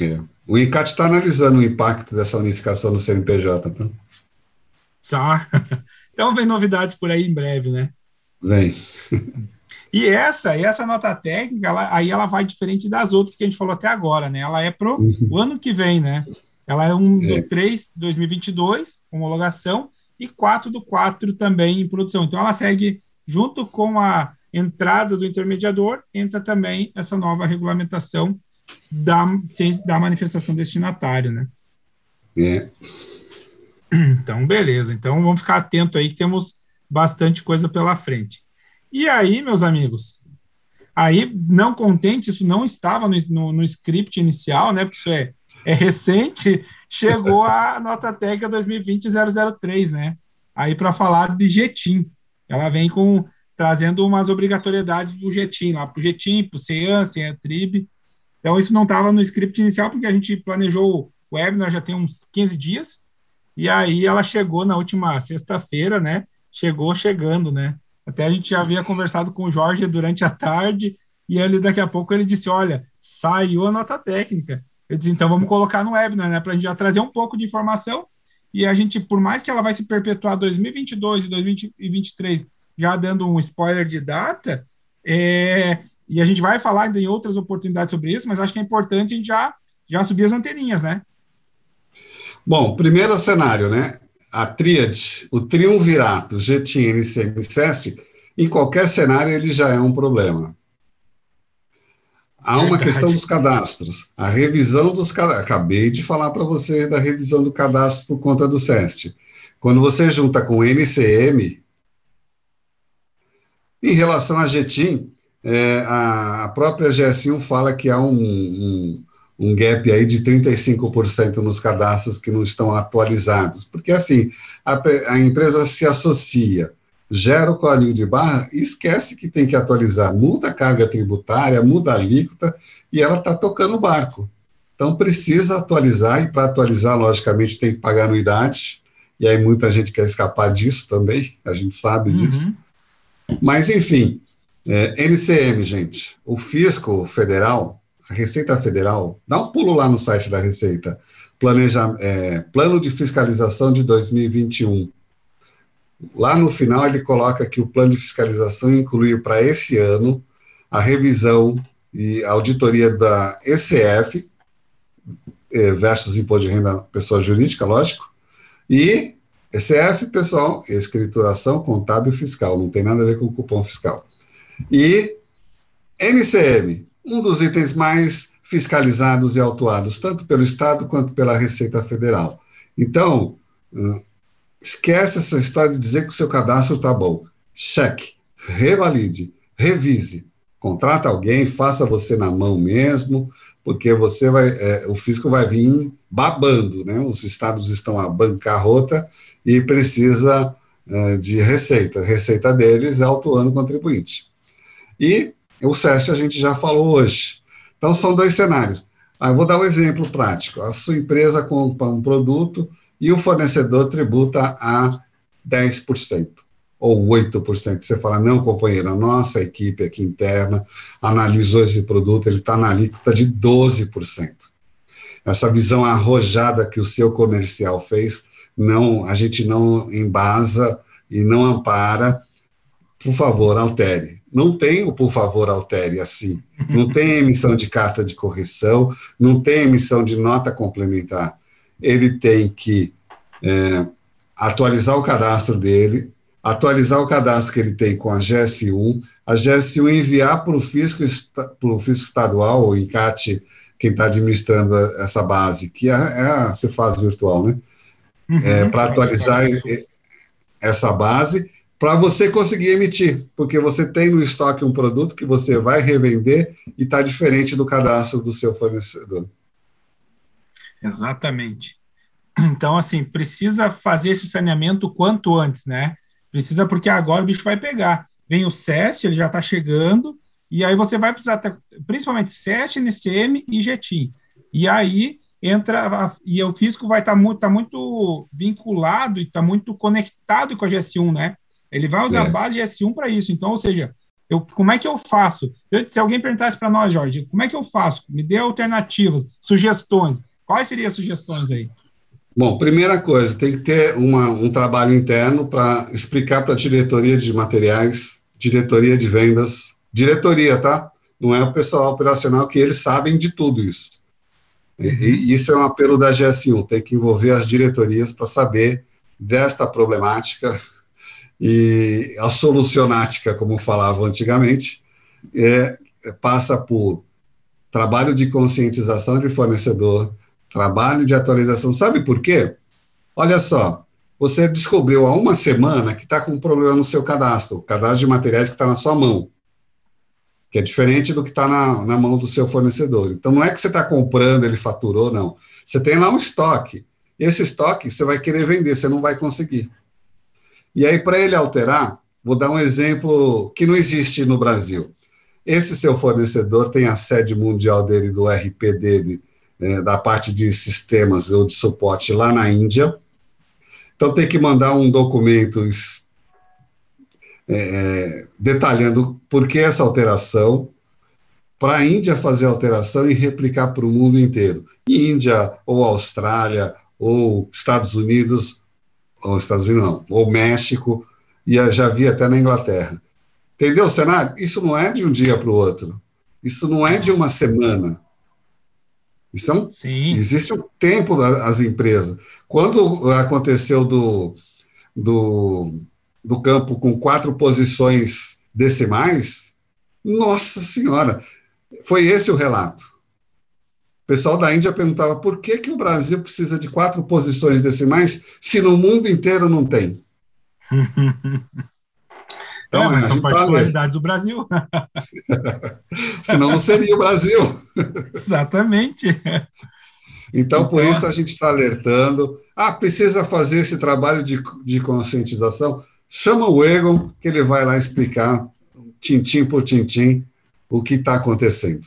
É. O INCAT está analisando o impacto dessa unificação do CNPJ, tá? Então vem novidades por aí em breve, né? Vem. E essa, essa nota técnica, ela, aí ela vai diferente das outras que a gente falou até agora, né? Ela é pro uhum. o ano que vem, né? Ela é um é. do 3 2022, homologação, e 4 do 4 também em produção. Então ela segue junto com a entrada do intermediador, entra também essa nova regulamentação da, da manifestação destinatária, né? É. Então, beleza. Então, vamos ficar atento aí que temos bastante coisa pela frente. E aí, meus amigos, aí, não contente, isso não estava no, no, no script inicial, né? Porque isso é, é recente, chegou a nota técnica 2020-003, né? Aí, para falar de Jetim. Ela vem com trazendo umas obrigatoriedades do Jetim lá, para o Jetim, para o CEAN, CEATRIB. Então, isso não estava no script inicial, porque a gente planejou o webinar já tem uns 15 dias, e aí ela chegou na última sexta-feira, né? Chegou chegando, né? Até a gente já havia conversado com o Jorge durante a tarde, e ele daqui a pouco ele disse: Olha, saiu a nota técnica. Eu disse: então vamos colocar no webinar, né? Para a gente já trazer um pouco de informação. E a gente, por mais que ela vai se perpetuar 2022 e 2023, já dando um spoiler de data, é, e a gente vai falar ainda em outras oportunidades sobre isso, mas acho que é importante a gente já, já subir as anteninhas, né? Bom, primeiro cenário, né? A tríade, o triunvirato NCM, SEST, em qualquer cenário ele já é um problema. Há uma Verdade. questão dos cadastros. A revisão dos cadastros. Acabei de falar para você da revisão do cadastro por conta do SEST. Quando você junta com o NCM, em relação à GTIM, é, a, a, própria GS1 fala que há um, um, um gap aí de 35% nos cadastros que não estão atualizados, porque assim, a, a empresa se associa, gera o código de barra e esquece que tem que atualizar, muda a carga tributária, muda a alíquota e ela está tocando o barco. Então precisa atualizar e para atualizar, logicamente, tem que pagar anuidade, e aí muita gente quer escapar disso também, a gente sabe uhum. disso. Mas, enfim, é, NCM, gente, o fisco federal, a Receita Federal, dá um pulo lá no site da Receita, planeja, é, plano de fiscalização de 2021. Lá no final ele coloca que o plano de fiscalização incluiu para esse ano a revisão e auditoria da ECF é, versus imposto de renda pessoa jurídica, lógico, e ECF, pessoal, escrituração contábil fiscal, não tem nada a ver com cupom fiscal. E NCM, um dos itens mais fiscalizados e autuados, tanto pelo Estado quanto pela Receita Federal. Então, esquece essa história de dizer que o seu cadastro está bom. Cheque, revalide, revise, contrata alguém, faça você na mão mesmo, porque você vai, é, o fisco vai vir babando, né? Os estados estão à bancarrota e precisa uh, de receita. Receita deles é autuando o contribuinte. E o SEST a gente já falou hoje. Então, são dois cenários. Ah, eu vou dar um exemplo prático. A sua empresa compra um produto e o fornecedor tributa a 10% ou 8%. Você fala, não, companheiro, a nossa equipe aqui interna analisou esse produto, ele está na alíquota de 12%. Essa visão arrojada que o seu comercial fez não, a gente não embasa e não ampara, por favor, altere. Não tem o por favor altere assim. Não tem emissão de carta de correção, não tem emissão de nota complementar. Ele tem que é, atualizar o cadastro dele, atualizar o cadastro que ele tem com a GS1, a GS1 enviar para o fisco, pro fisco estadual, ou INCAT, quem está administrando essa base, que é, é a Cefaz virtual, né? uhum, é, para atualizar essa base, para você conseguir emitir, porque você tem no estoque um produto que você vai revender e está diferente do cadastro do seu fornecedor. Exatamente. Então, assim, precisa fazer esse saneamento quanto antes, né? Precisa porque agora o bicho vai pegar. Vem o SEST, ele já está chegando, e aí você vai precisar ter, principalmente SEST, NCM e JETIM. E aí entra e o físico vai estar tá muito, tá muito vinculado e está muito conectado com a GS1, né? Ele vai usar é. a base GS1 para isso. Então, ou seja, eu, como é que eu faço? Eu, se alguém perguntasse para nós, Jorge, como é que eu faço? Me dê alternativas, sugestões. Quais seriam as sugestões aí? Bom, primeira coisa, tem que ter uma, um trabalho interno para explicar para a diretoria de materiais, diretoria de vendas, diretoria, tá? Não é o pessoal operacional que eles sabem de tudo isso. E, e isso é um apelo da GS1, tem que envolver as diretorias para saber desta problemática e a solucionática, como falavam antigamente, é, passa por trabalho de conscientização de fornecedor, trabalho de atualização. Sabe por quê? Olha só, você descobriu há uma semana que está com um problema no seu cadastro, cadastro de materiais que está na sua mão que é diferente do que está na, na mão do seu fornecedor. Então, não é que você está comprando, ele faturou, não. Você tem lá um estoque. Esse estoque você vai querer vender, você não vai conseguir. E aí, para ele alterar, vou dar um exemplo que não existe no Brasil. Esse seu fornecedor tem a sede mundial dele, do RP dele, é, da parte de sistemas ou de suporte lá na Índia. Então, tem que mandar um documento é, detalhando por que essa alteração, para a Índia fazer a alteração e replicar para o mundo inteiro. Índia, ou Austrália, ou Estados Unidos, ou Estados Unidos não, ou México, e já vi até na Inglaterra. Entendeu o cenário? Isso não é de um dia para o outro. Isso não é de uma semana. Isso é um, existe um tempo das empresas. Quando aconteceu do, do, do campo com quatro posições decimais, nossa senhora, foi esse o relato. O pessoal da Índia perguntava por que, que o Brasil precisa de quatro posições decimais se no mundo inteiro não tem. Então, é, são particularidades tá do Brasil. Senão não seria o Brasil. Exatamente. Então, então, por isso a gente está alertando. Ah, precisa fazer esse trabalho de, de conscientização. Chama o Egon, que ele vai lá explicar, tintim por tintim, o que está acontecendo.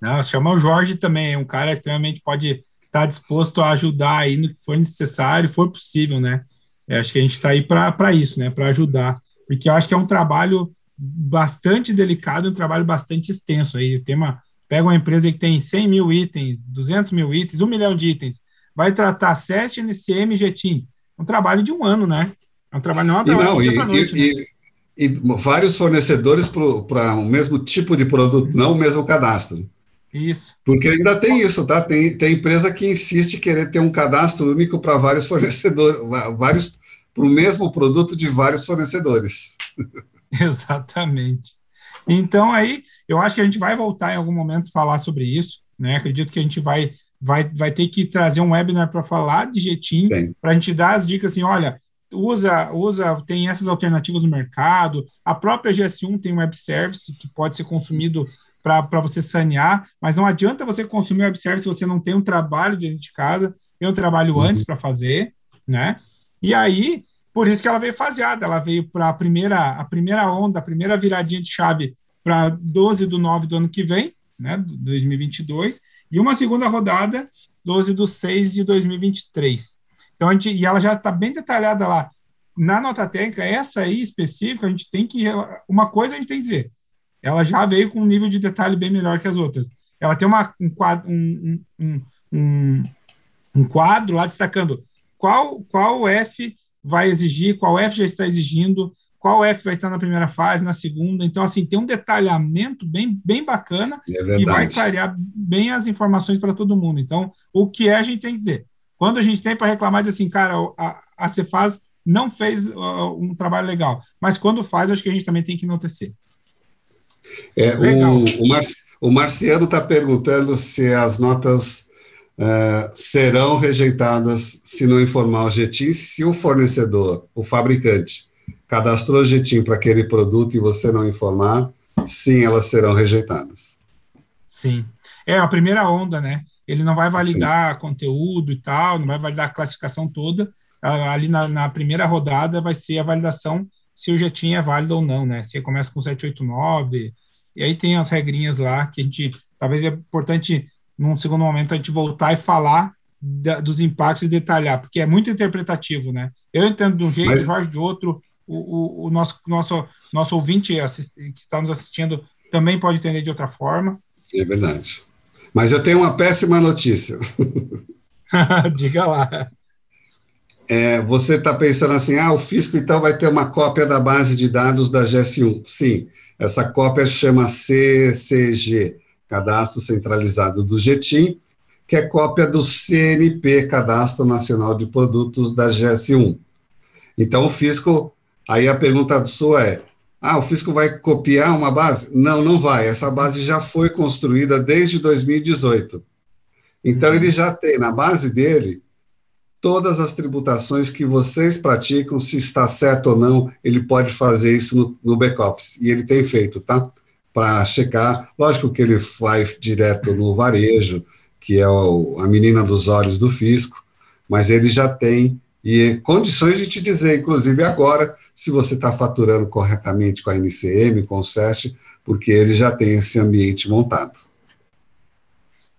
Não, chama o Jorge também, um cara extremamente pode estar tá disposto a ajudar aí no que for necessário, for possível, né? Eu acho que a gente está aí para isso, né? Para ajudar porque eu acho que é um trabalho bastante delicado, um trabalho bastante extenso. Aí tem uma, pega uma empresa que tem 100 mil itens, 200 mil itens, um milhão de itens, vai tratar SEST, NCM e Jetim. Um trabalho de um ano, né? É um trabalho, não é um trabalho não, e, noite, e, né? e, e, vários fornecedores para o mesmo tipo de produto, não o mesmo cadastro. Isso. Porque ainda tem isso, tá? Tem, tem empresa que insiste em querer ter um cadastro único para vários fornecedores, vários para o mesmo produto de vários fornecedores. Exatamente. Então, aí, eu acho que a gente vai voltar em algum momento falar sobre isso, né? Acredito que a gente vai, vai, vai ter que trazer um webinar para falar de Jetim, para a gente dar as dicas assim, olha, usa, usa, tem essas alternativas no mercado, a própria GS1 tem um web service que pode ser consumido para você sanear, mas não adianta você consumir o web service se você não tem um trabalho dentro de casa, tem um trabalho uhum. antes para fazer, né? E aí, por isso que ela veio faseada, ela veio para a primeira, a primeira onda, a primeira viradinha de chave para 12 do 9 do ano que vem, né, 2022, e uma segunda rodada, 12 do 6 de 2023. Então, a gente, e ela já está bem detalhada lá. Na nota técnica, essa aí específica, a gente tem que. Uma coisa a gente tem que dizer, ela já veio com um nível de detalhe bem melhor que as outras. Ela tem uma, um, quadro, um, um, um, um quadro lá destacando qual, qual F vai exigir, qual F já está exigindo, qual F vai estar na primeira fase, na segunda. Então, assim, tem um detalhamento bem, bem bacana é e vai clarear bem as informações para todo mundo. Então, o que é, a gente tem que dizer. Quando a gente tem para reclamar, diz assim, cara, a, a Cefaz não fez uh, um trabalho legal, mas quando faz, acho que a gente também tem que enaltecer. É, o, o, Mar, o Marciano está perguntando se as notas uh, serão rejeitadas se não informar o Jetim, se o fornecedor, o fabricante, cadastrou o Jetim para aquele produto e você não informar, sim, elas serão rejeitadas. Sim. É a primeira onda, né? Ele não vai validar sim. conteúdo e tal, não vai validar a classificação toda. Ali na, na primeira rodada vai ser a validação se o Jetim é válido ou não, né? Se começa com 789, e aí tem as regrinhas lá que a gente talvez é importante num segundo momento, a gente voltar e falar da, dos impactos e detalhar, porque é muito interpretativo, né? Eu entendo de um jeito, Mas... Jorge de outro, o, o, o, nosso, nosso, nosso ouvinte assist, que está nos assistindo também pode entender de outra forma. É verdade. Mas eu tenho uma péssima notícia. Diga lá. É, você está pensando assim, ah, o fisco então vai ter uma cópia da base de dados da GS1. Sim, essa cópia chama CCG, Cadastro Centralizado do GETIM, que é cópia do CNP, Cadastro Nacional de Produtos da GS1. Então, o fisco, aí a pergunta sua é, ah, o fisco vai copiar uma base? Não, não vai. Essa base já foi construída desde 2018. Então, ele já tem na base dele todas as tributações que vocês praticam, se está certo ou não, ele pode fazer isso no, no back-office. E ele tem feito, tá? Para checar. Lógico que ele vai direto no varejo, que é o, a menina dos olhos do fisco, mas ele já tem e condições de te dizer, inclusive agora, se você está faturando corretamente com a NCM, com o SEST, porque ele já tem esse ambiente montado.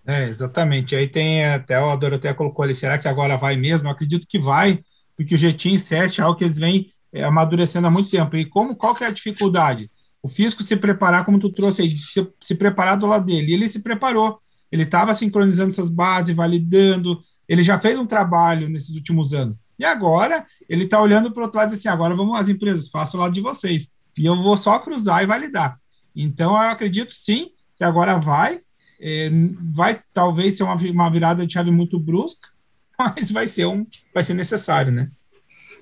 É, exatamente. Aí tem até o Dorotea colocou ali, será que agora vai mesmo? Eu acredito que vai, porque o Jetim e é algo que eles vêm é, amadurecendo há muito tempo. E como qual que é a dificuldade? O físico se preparar, como tu trouxe aí, se, se preparar do lado dele. E ele se preparou. Ele estava sincronizando essas bases, validando. Ele já fez um trabalho nesses últimos anos. E agora ele está olhando para o outro lado e assim: agora vamos as empresas, faço o lado de vocês. E eu vou só cruzar e validar. Então, eu acredito sim que agora vai. É, vai talvez ser uma, uma virada de chave muito brusca, mas vai ser, um, vai ser necessário, né?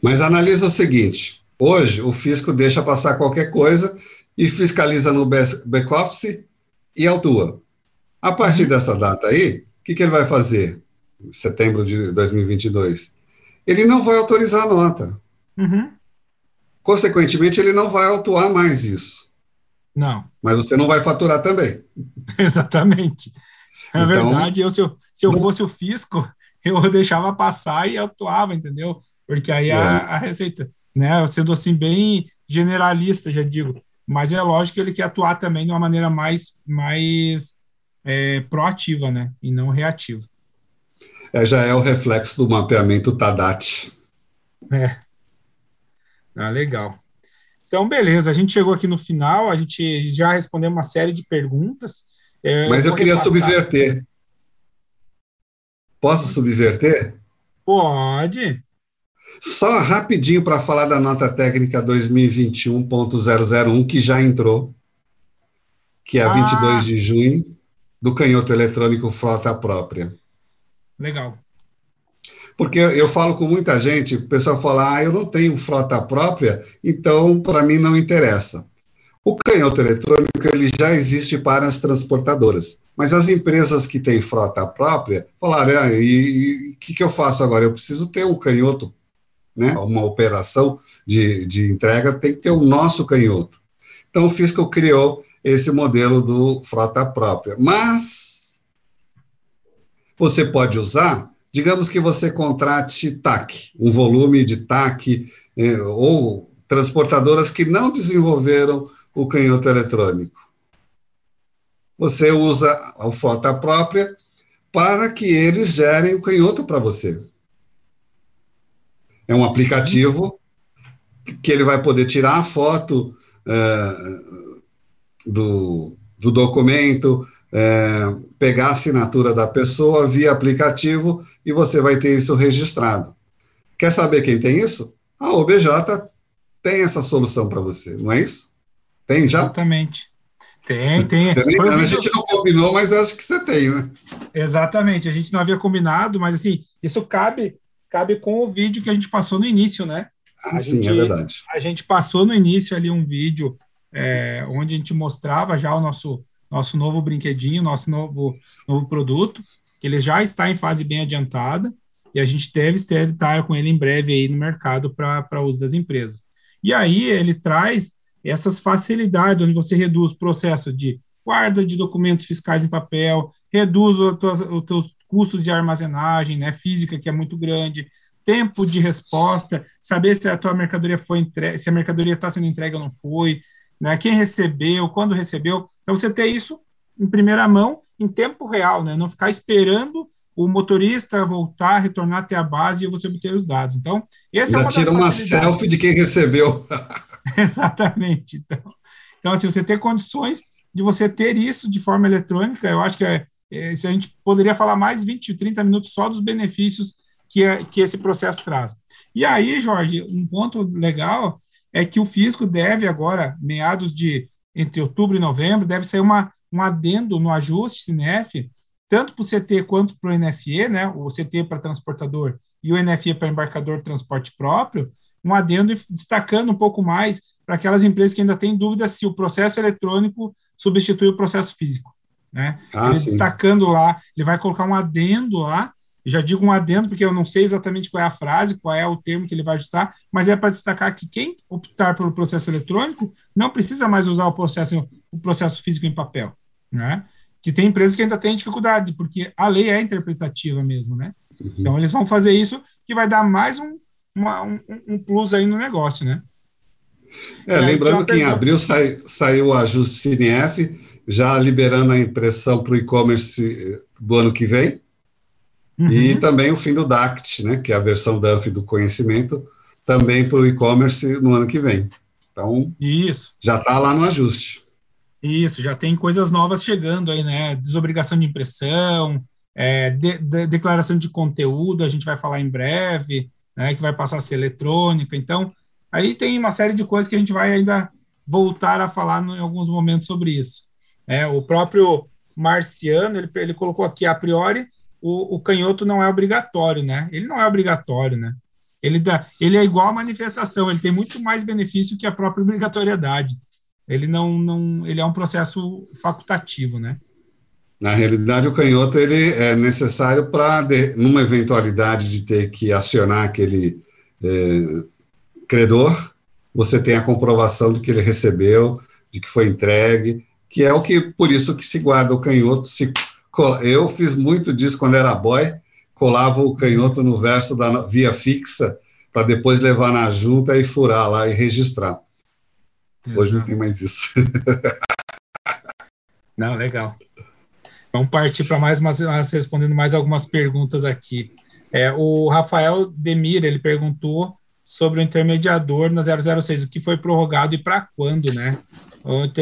Mas analisa o seguinte: hoje o fisco deixa passar qualquer coisa e fiscaliza no back-office e autua. A partir uhum. dessa data aí, o que, que ele vai fazer? Setembro de 2022. Ele não vai autorizar a nota. Uhum. Consequentemente, ele não vai autuar mais isso. Não. Mas você não vai faturar também. Exatamente. É então, verdade. Eu, se eu, se eu fosse o fisco, eu deixava passar e autuava, entendeu? Porque aí é. a, a, receita, né? Sendo assim, bem generalista, já digo. Mas é lógico que ele quer atuar também de uma maneira mais, mais é, proativa, né? E não reativa. É, já é o reflexo do mapeamento TADAT. É. Ah, legal. Então, beleza, a gente chegou aqui no final, a gente já respondeu uma série de perguntas. É, Mas eu, eu queria subverter. Posso subverter? Pode. Só rapidinho para falar da nota técnica 2021.001, que já entrou, que é a ah. 22 de junho, do canhoto eletrônico frota própria. Legal. Porque eu falo com muita gente, o pessoal fala, ah, eu não tenho frota própria, então para mim não interessa. O canhoto eletrônico ele já existe para as transportadoras, mas as empresas que têm frota própria falaram, ah, e o que, que eu faço agora? Eu preciso ter um canhoto, né? Uma operação de, de entrega tem que ter o nosso canhoto. Então o Fisco criou esse modelo do frota própria, mas você pode usar Digamos que você contrate TAC, um volume de TAC, eh, ou transportadoras que não desenvolveram o canhoto eletrônico. Você usa a frota própria para que eles gerem o canhoto para você. É um aplicativo que ele vai poder tirar a foto eh, do, do documento, é, pegar a assinatura da pessoa via aplicativo e você vai ter isso registrado. Quer saber quem tem isso? A OBJ tem essa solução para você, não é isso? Tem já? Exatamente. Tem, tem. a gente não combinou, mas eu acho que você tem, né? Exatamente, a gente não havia combinado, mas assim, isso cabe, cabe com o vídeo que a gente passou no início, né? Ah, a sim, gente, é verdade. A gente passou no início ali um vídeo é, onde a gente mostrava já o nosso nosso novo brinquedinho, nosso novo, novo produto, que ele já está em fase bem adiantada e a gente deve estar com ele em breve aí no mercado para uso das empresas. E aí ele traz essas facilidades, onde você reduz o processo de guarda de documentos fiscais em papel, reduz os teus, os teus custos de armazenagem, né, física, que é muito grande, tempo de resposta, saber se a tua mercadoria foi entregue, se a mercadoria está sendo entregue ou não foi, né? Quem recebeu, quando recebeu. Então, você ter isso em primeira mão, em tempo real, né? Não ficar esperando o motorista voltar, retornar até a base e você obter os dados. Então, esse Já é uma tira uma selfie de quem recebeu. Exatamente. Então, então, assim, você ter condições de você ter isso de forma eletrônica, eu acho que é, é, se a gente poderia falar mais 20, 30 minutos só dos benefícios que, é, que esse processo traz. E aí, Jorge, um ponto legal é que o fisco deve agora, meados de entre outubro e novembro, deve sair uma, um adendo no ajuste CINEF, tanto para o CT quanto para o NFE, né, o CT para transportador e o NFE para embarcador de transporte próprio, um adendo destacando um pouco mais para aquelas empresas que ainda têm dúvida se o processo eletrônico substitui o processo físico. Né? Ah, ele destacando lá, ele vai colocar um adendo lá já digo um adendo, porque eu não sei exatamente qual é a frase, qual é o termo que ele vai ajustar, mas é para destacar que quem optar pelo processo eletrônico não precisa mais usar o processo, o processo físico em papel, né? Que tem empresas que ainda têm dificuldade, porque a lei é interpretativa mesmo, né? Uhum. Então, eles vão fazer isso, que vai dar mais um, uma, um, um plus aí no negócio, né? É, lembrando que em abril sai, saiu o ajuste CNF, já liberando a impressão para o e-commerce do ano que vem, Uhum. E também o fim do DACT, né, que é a versão DANF do conhecimento, também para o e-commerce no ano que vem. Então, isso. já está lá no ajuste. Isso, já tem coisas novas chegando aí, né? Desobrigação de impressão, é, de, de, declaração de conteúdo, a gente vai falar em breve, né? Que vai passar a ser eletrônica. Então, aí tem uma série de coisas que a gente vai ainda voltar a falar no, em alguns momentos sobre isso. É, o próprio Marciano, ele, ele colocou aqui, a priori, o, o canhoto não é obrigatório, né? Ele não é obrigatório, né? Ele, dá, ele é igual à manifestação, ele tem muito mais benefício que a própria obrigatoriedade. Ele não, não ele é um processo facultativo, né? Na realidade, o canhoto ele é necessário para, numa eventualidade de ter que acionar aquele é, credor, você tem a comprovação de que ele recebeu, de que foi entregue, que é o que, por isso que se guarda o canhoto. Se, eu fiz muito disso quando era boy, colava o canhoto no verso da via fixa para depois levar na junta e furar lá e registrar. Exato. Hoje não tem mais isso. não, legal. Vamos partir para mais umas, respondendo mais algumas perguntas aqui. É, o Rafael Demir, ele perguntou sobre o intermediador na 006, o que foi prorrogado e para quando, né?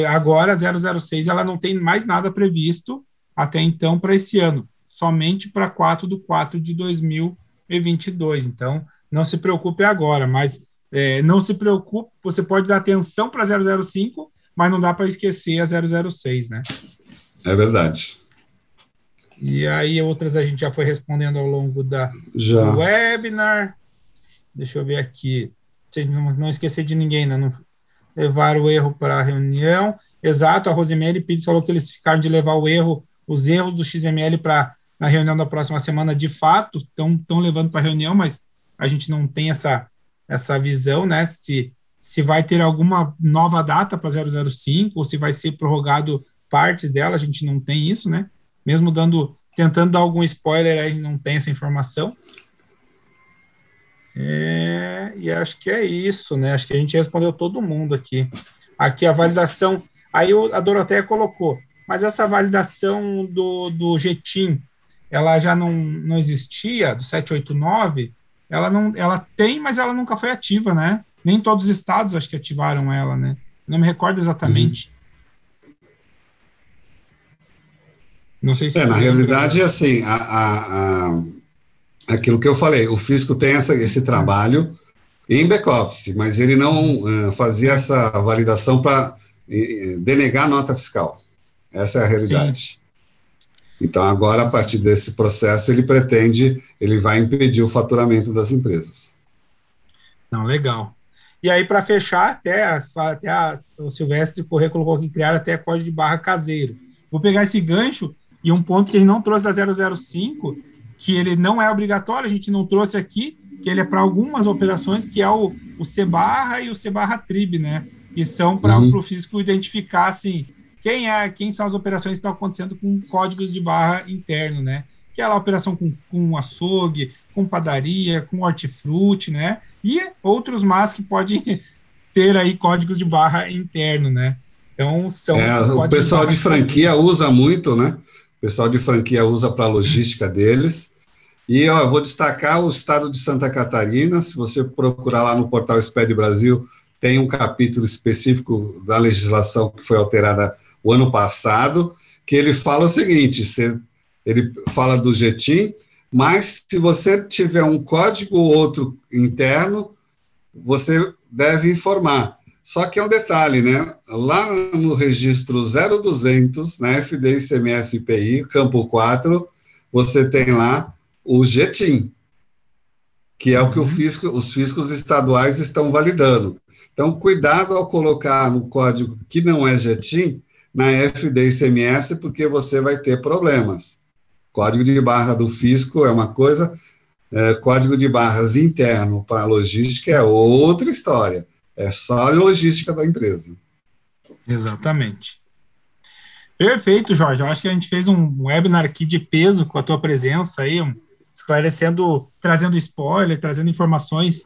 Agora, a 006, ela não tem mais nada previsto até então para esse ano somente para 4 de 4 de 2022. Então, não se preocupe agora, mas é, não se preocupe, você pode dar atenção para 005, mas não dá para esquecer a 006, né? É verdade. E aí, outras a gente já foi respondendo ao longo da, já. do webinar. Deixa eu ver aqui. Não, esquecer de ninguém, né? Não levar o erro para a reunião. Exato, a Rosemary Pires falou que eles ficaram de levar o erro, os erros do XML para na reunião da próxima semana, de fato, estão levando para a reunião, mas a gente não tem essa, essa visão, né? Se, se vai ter alguma nova data para 005 ou se vai ser prorrogado partes dela, a gente não tem isso, né? Mesmo dando, tentando dar algum spoiler, a gente não tem essa informação. É, e acho que é isso, né? Acho que a gente respondeu todo mundo aqui. Aqui a validação. Aí a Doroteia colocou, mas essa validação do, do GTIM, ela já não, não existia, do 789, ela não ela tem, mas ela nunca foi ativa, né? Nem todos os estados acho que ativaram ela, né? Não me recordo exatamente. Uhum. Não sei se. É, na realidade, assim, a, a, a, aquilo que eu falei, o fisco tem essa, esse trabalho em back-office, mas ele não uh, fazia essa validação para uh, denegar nota fiscal. Essa é a realidade. Sim. Então, agora, a partir desse processo, ele pretende, ele vai impedir o faturamento das empresas. Não, legal. E aí, para fechar, até, até a, o Silvestre Corrêa colocou que criar até código de barra caseiro. Vou pegar esse gancho e um ponto que ele não trouxe da 005, que ele não é obrigatório, a gente não trouxe aqui, que ele é para algumas operações, que é o, o C barra e o C barra trib, né? Que são para uhum. o físico identificar, assim, quem é, quem são as operações que estão acontecendo com códigos de barra interno, né? Que é a operação com, com açougue, com padaria, com hortifruti, né? E outros mais que podem ter aí códigos de barra interno, né? Então, são. É, o pessoal de, de franquia usa muito, né? Pessoal de franquia usa para a logística deles. E ó, eu vou destacar o estado de Santa Catarina. Se você procurar lá no portal SPED Brasil, tem um capítulo específico da legislação que foi alterada o ano passado, que ele fala o seguinte: ele fala do GTIM, mas se você tiver um código ou outro interno, você deve informar. Só que é um detalhe, né? Lá no registro 0200, na FD ICMS IPI, campo 4, você tem lá o GTIM, que é o que o uhum. fisco, os fiscos estaduais estão validando. Então, cuidado ao colocar no código que não é GTIM, na FD ICMS, porque você vai ter problemas. Código de barra do fisco é uma coisa, é, código de barras interno para a logística é outra história. É só a logística da empresa. Exatamente. Perfeito, Jorge. Eu acho que a gente fez um webinar aqui de peso com a tua presença aí, um, esclarecendo, trazendo spoiler, trazendo informações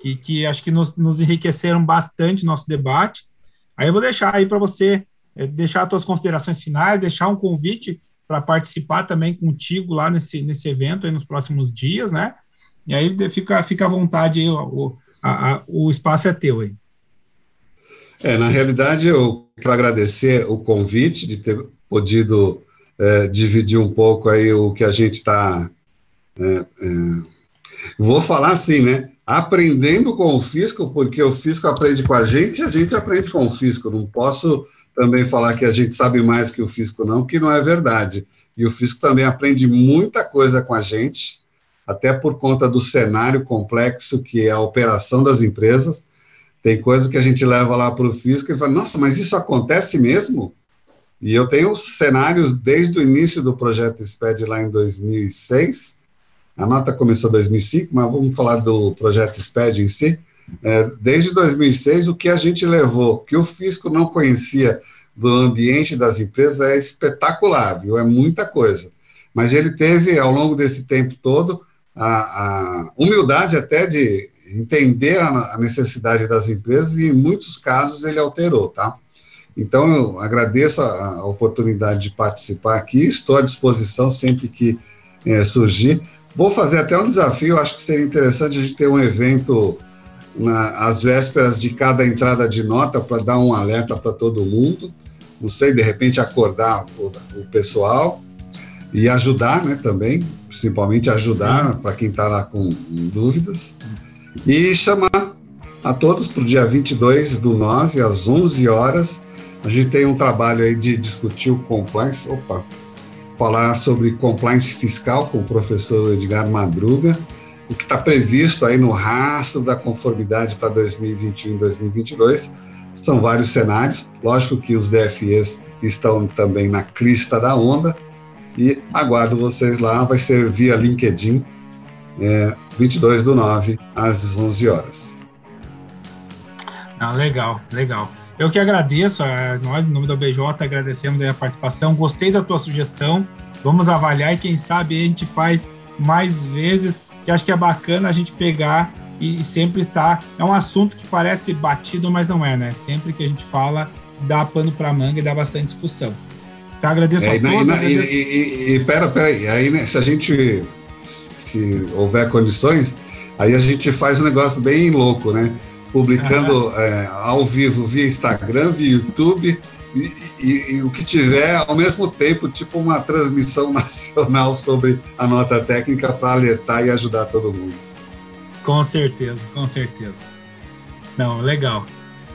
que, que acho que nos, nos enriqueceram bastante nosso debate. Aí eu vou deixar aí para você é, deixar as tuas considerações finais, deixar um convite para participar também contigo lá nesse, nesse evento aí nos próximos dias, né? E aí fica, fica à vontade aí, o, a, a, o espaço é teu aí. É, na realidade, eu quero agradecer o convite de ter podido é, dividir um pouco aí o que a gente está. É, é, vou falar assim, né? Aprendendo com o fisco, porque o fisco aprende com a gente e a gente aprende com o fisco. Não posso também falar que a gente sabe mais que o fisco, não, que não é verdade. E o fisco também aprende muita coisa com a gente, até por conta do cenário complexo que é a operação das empresas. Tem coisa que a gente leva lá para o fisco e fala, nossa, mas isso acontece mesmo? E eu tenho cenários desde o início do projeto SPED lá em 2006. A nota começou em 2005, mas vamos falar do projeto SPED em si. É, desde 2006, o que a gente levou, que o fisco não conhecia do ambiente das empresas é espetacular, viu? É muita coisa. Mas ele teve, ao longo desse tempo todo, a, a humildade até de entender a, a, necessidade das empresas e, em muitos casos, ele alterou, tá? Então, eu agradeço a, a oportunidade de participar aqui, estou à disposição sempre que é, surgir. Vou fazer até um desafio, acho que seria interessante a gente ter um evento na, às vésperas de cada entrada de nota para dar um alerta para todo mundo. Não sei, de repente acordar o, o pessoal e ajudar, né, também, principalmente ajudar para quem está lá com dúvidas. E chamar a todos para o dia 22 do 9, às 11 horas. A gente tem um trabalho aí de discutir o compliance, opa, falar sobre compliance fiscal com o professor Edgar Madruga o que está previsto aí no rastro da conformidade para 2021 e 2022. São vários cenários, lógico que os DFEs estão também na crista da onda, e aguardo vocês lá, vai ser via LinkedIn, é, 22 do 9 às 11 horas. Ah, legal, legal. Eu que agradeço, a nós, em nome da BJ, agradecemos a participação, gostei da tua sugestão, vamos avaliar e quem sabe a gente faz mais vezes que acho que é bacana a gente pegar e, e sempre tá. É um assunto que parece batido, mas não é, né? Sempre que a gente fala, dá pano para manga e dá bastante discussão. Agradeço é, a todos. E, agradeço... e, e, e, pera, pera aí, aí né, se a gente, se houver condições, aí a gente faz um negócio bem louco, né? Publicando é, ao vivo via Instagram, via YouTube, e, e, e, o que tiver, ao mesmo tempo, tipo uma transmissão nacional sobre a nota técnica para alertar e ajudar todo mundo. Com certeza, com certeza. Não, legal.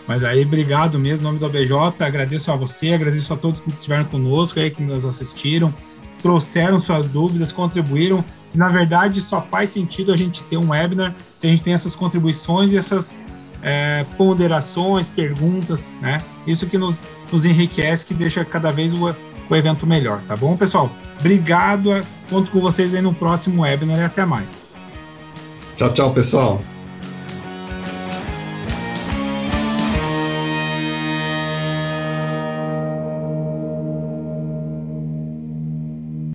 Mas aí, obrigado mesmo, em nome do ABJ, agradeço a você, agradeço a todos que estiveram conosco aí, que nos assistiram, trouxeram suas dúvidas, contribuíram, na verdade só faz sentido a gente ter um webinar se a gente tem essas contribuições e essas é, ponderações, perguntas, né? Isso que nos nos enriquece, que deixa cada vez o, o evento melhor, tá bom, pessoal? Obrigado, conto com vocês aí no próximo webinar e até mais. Tchau, tchau, pessoal.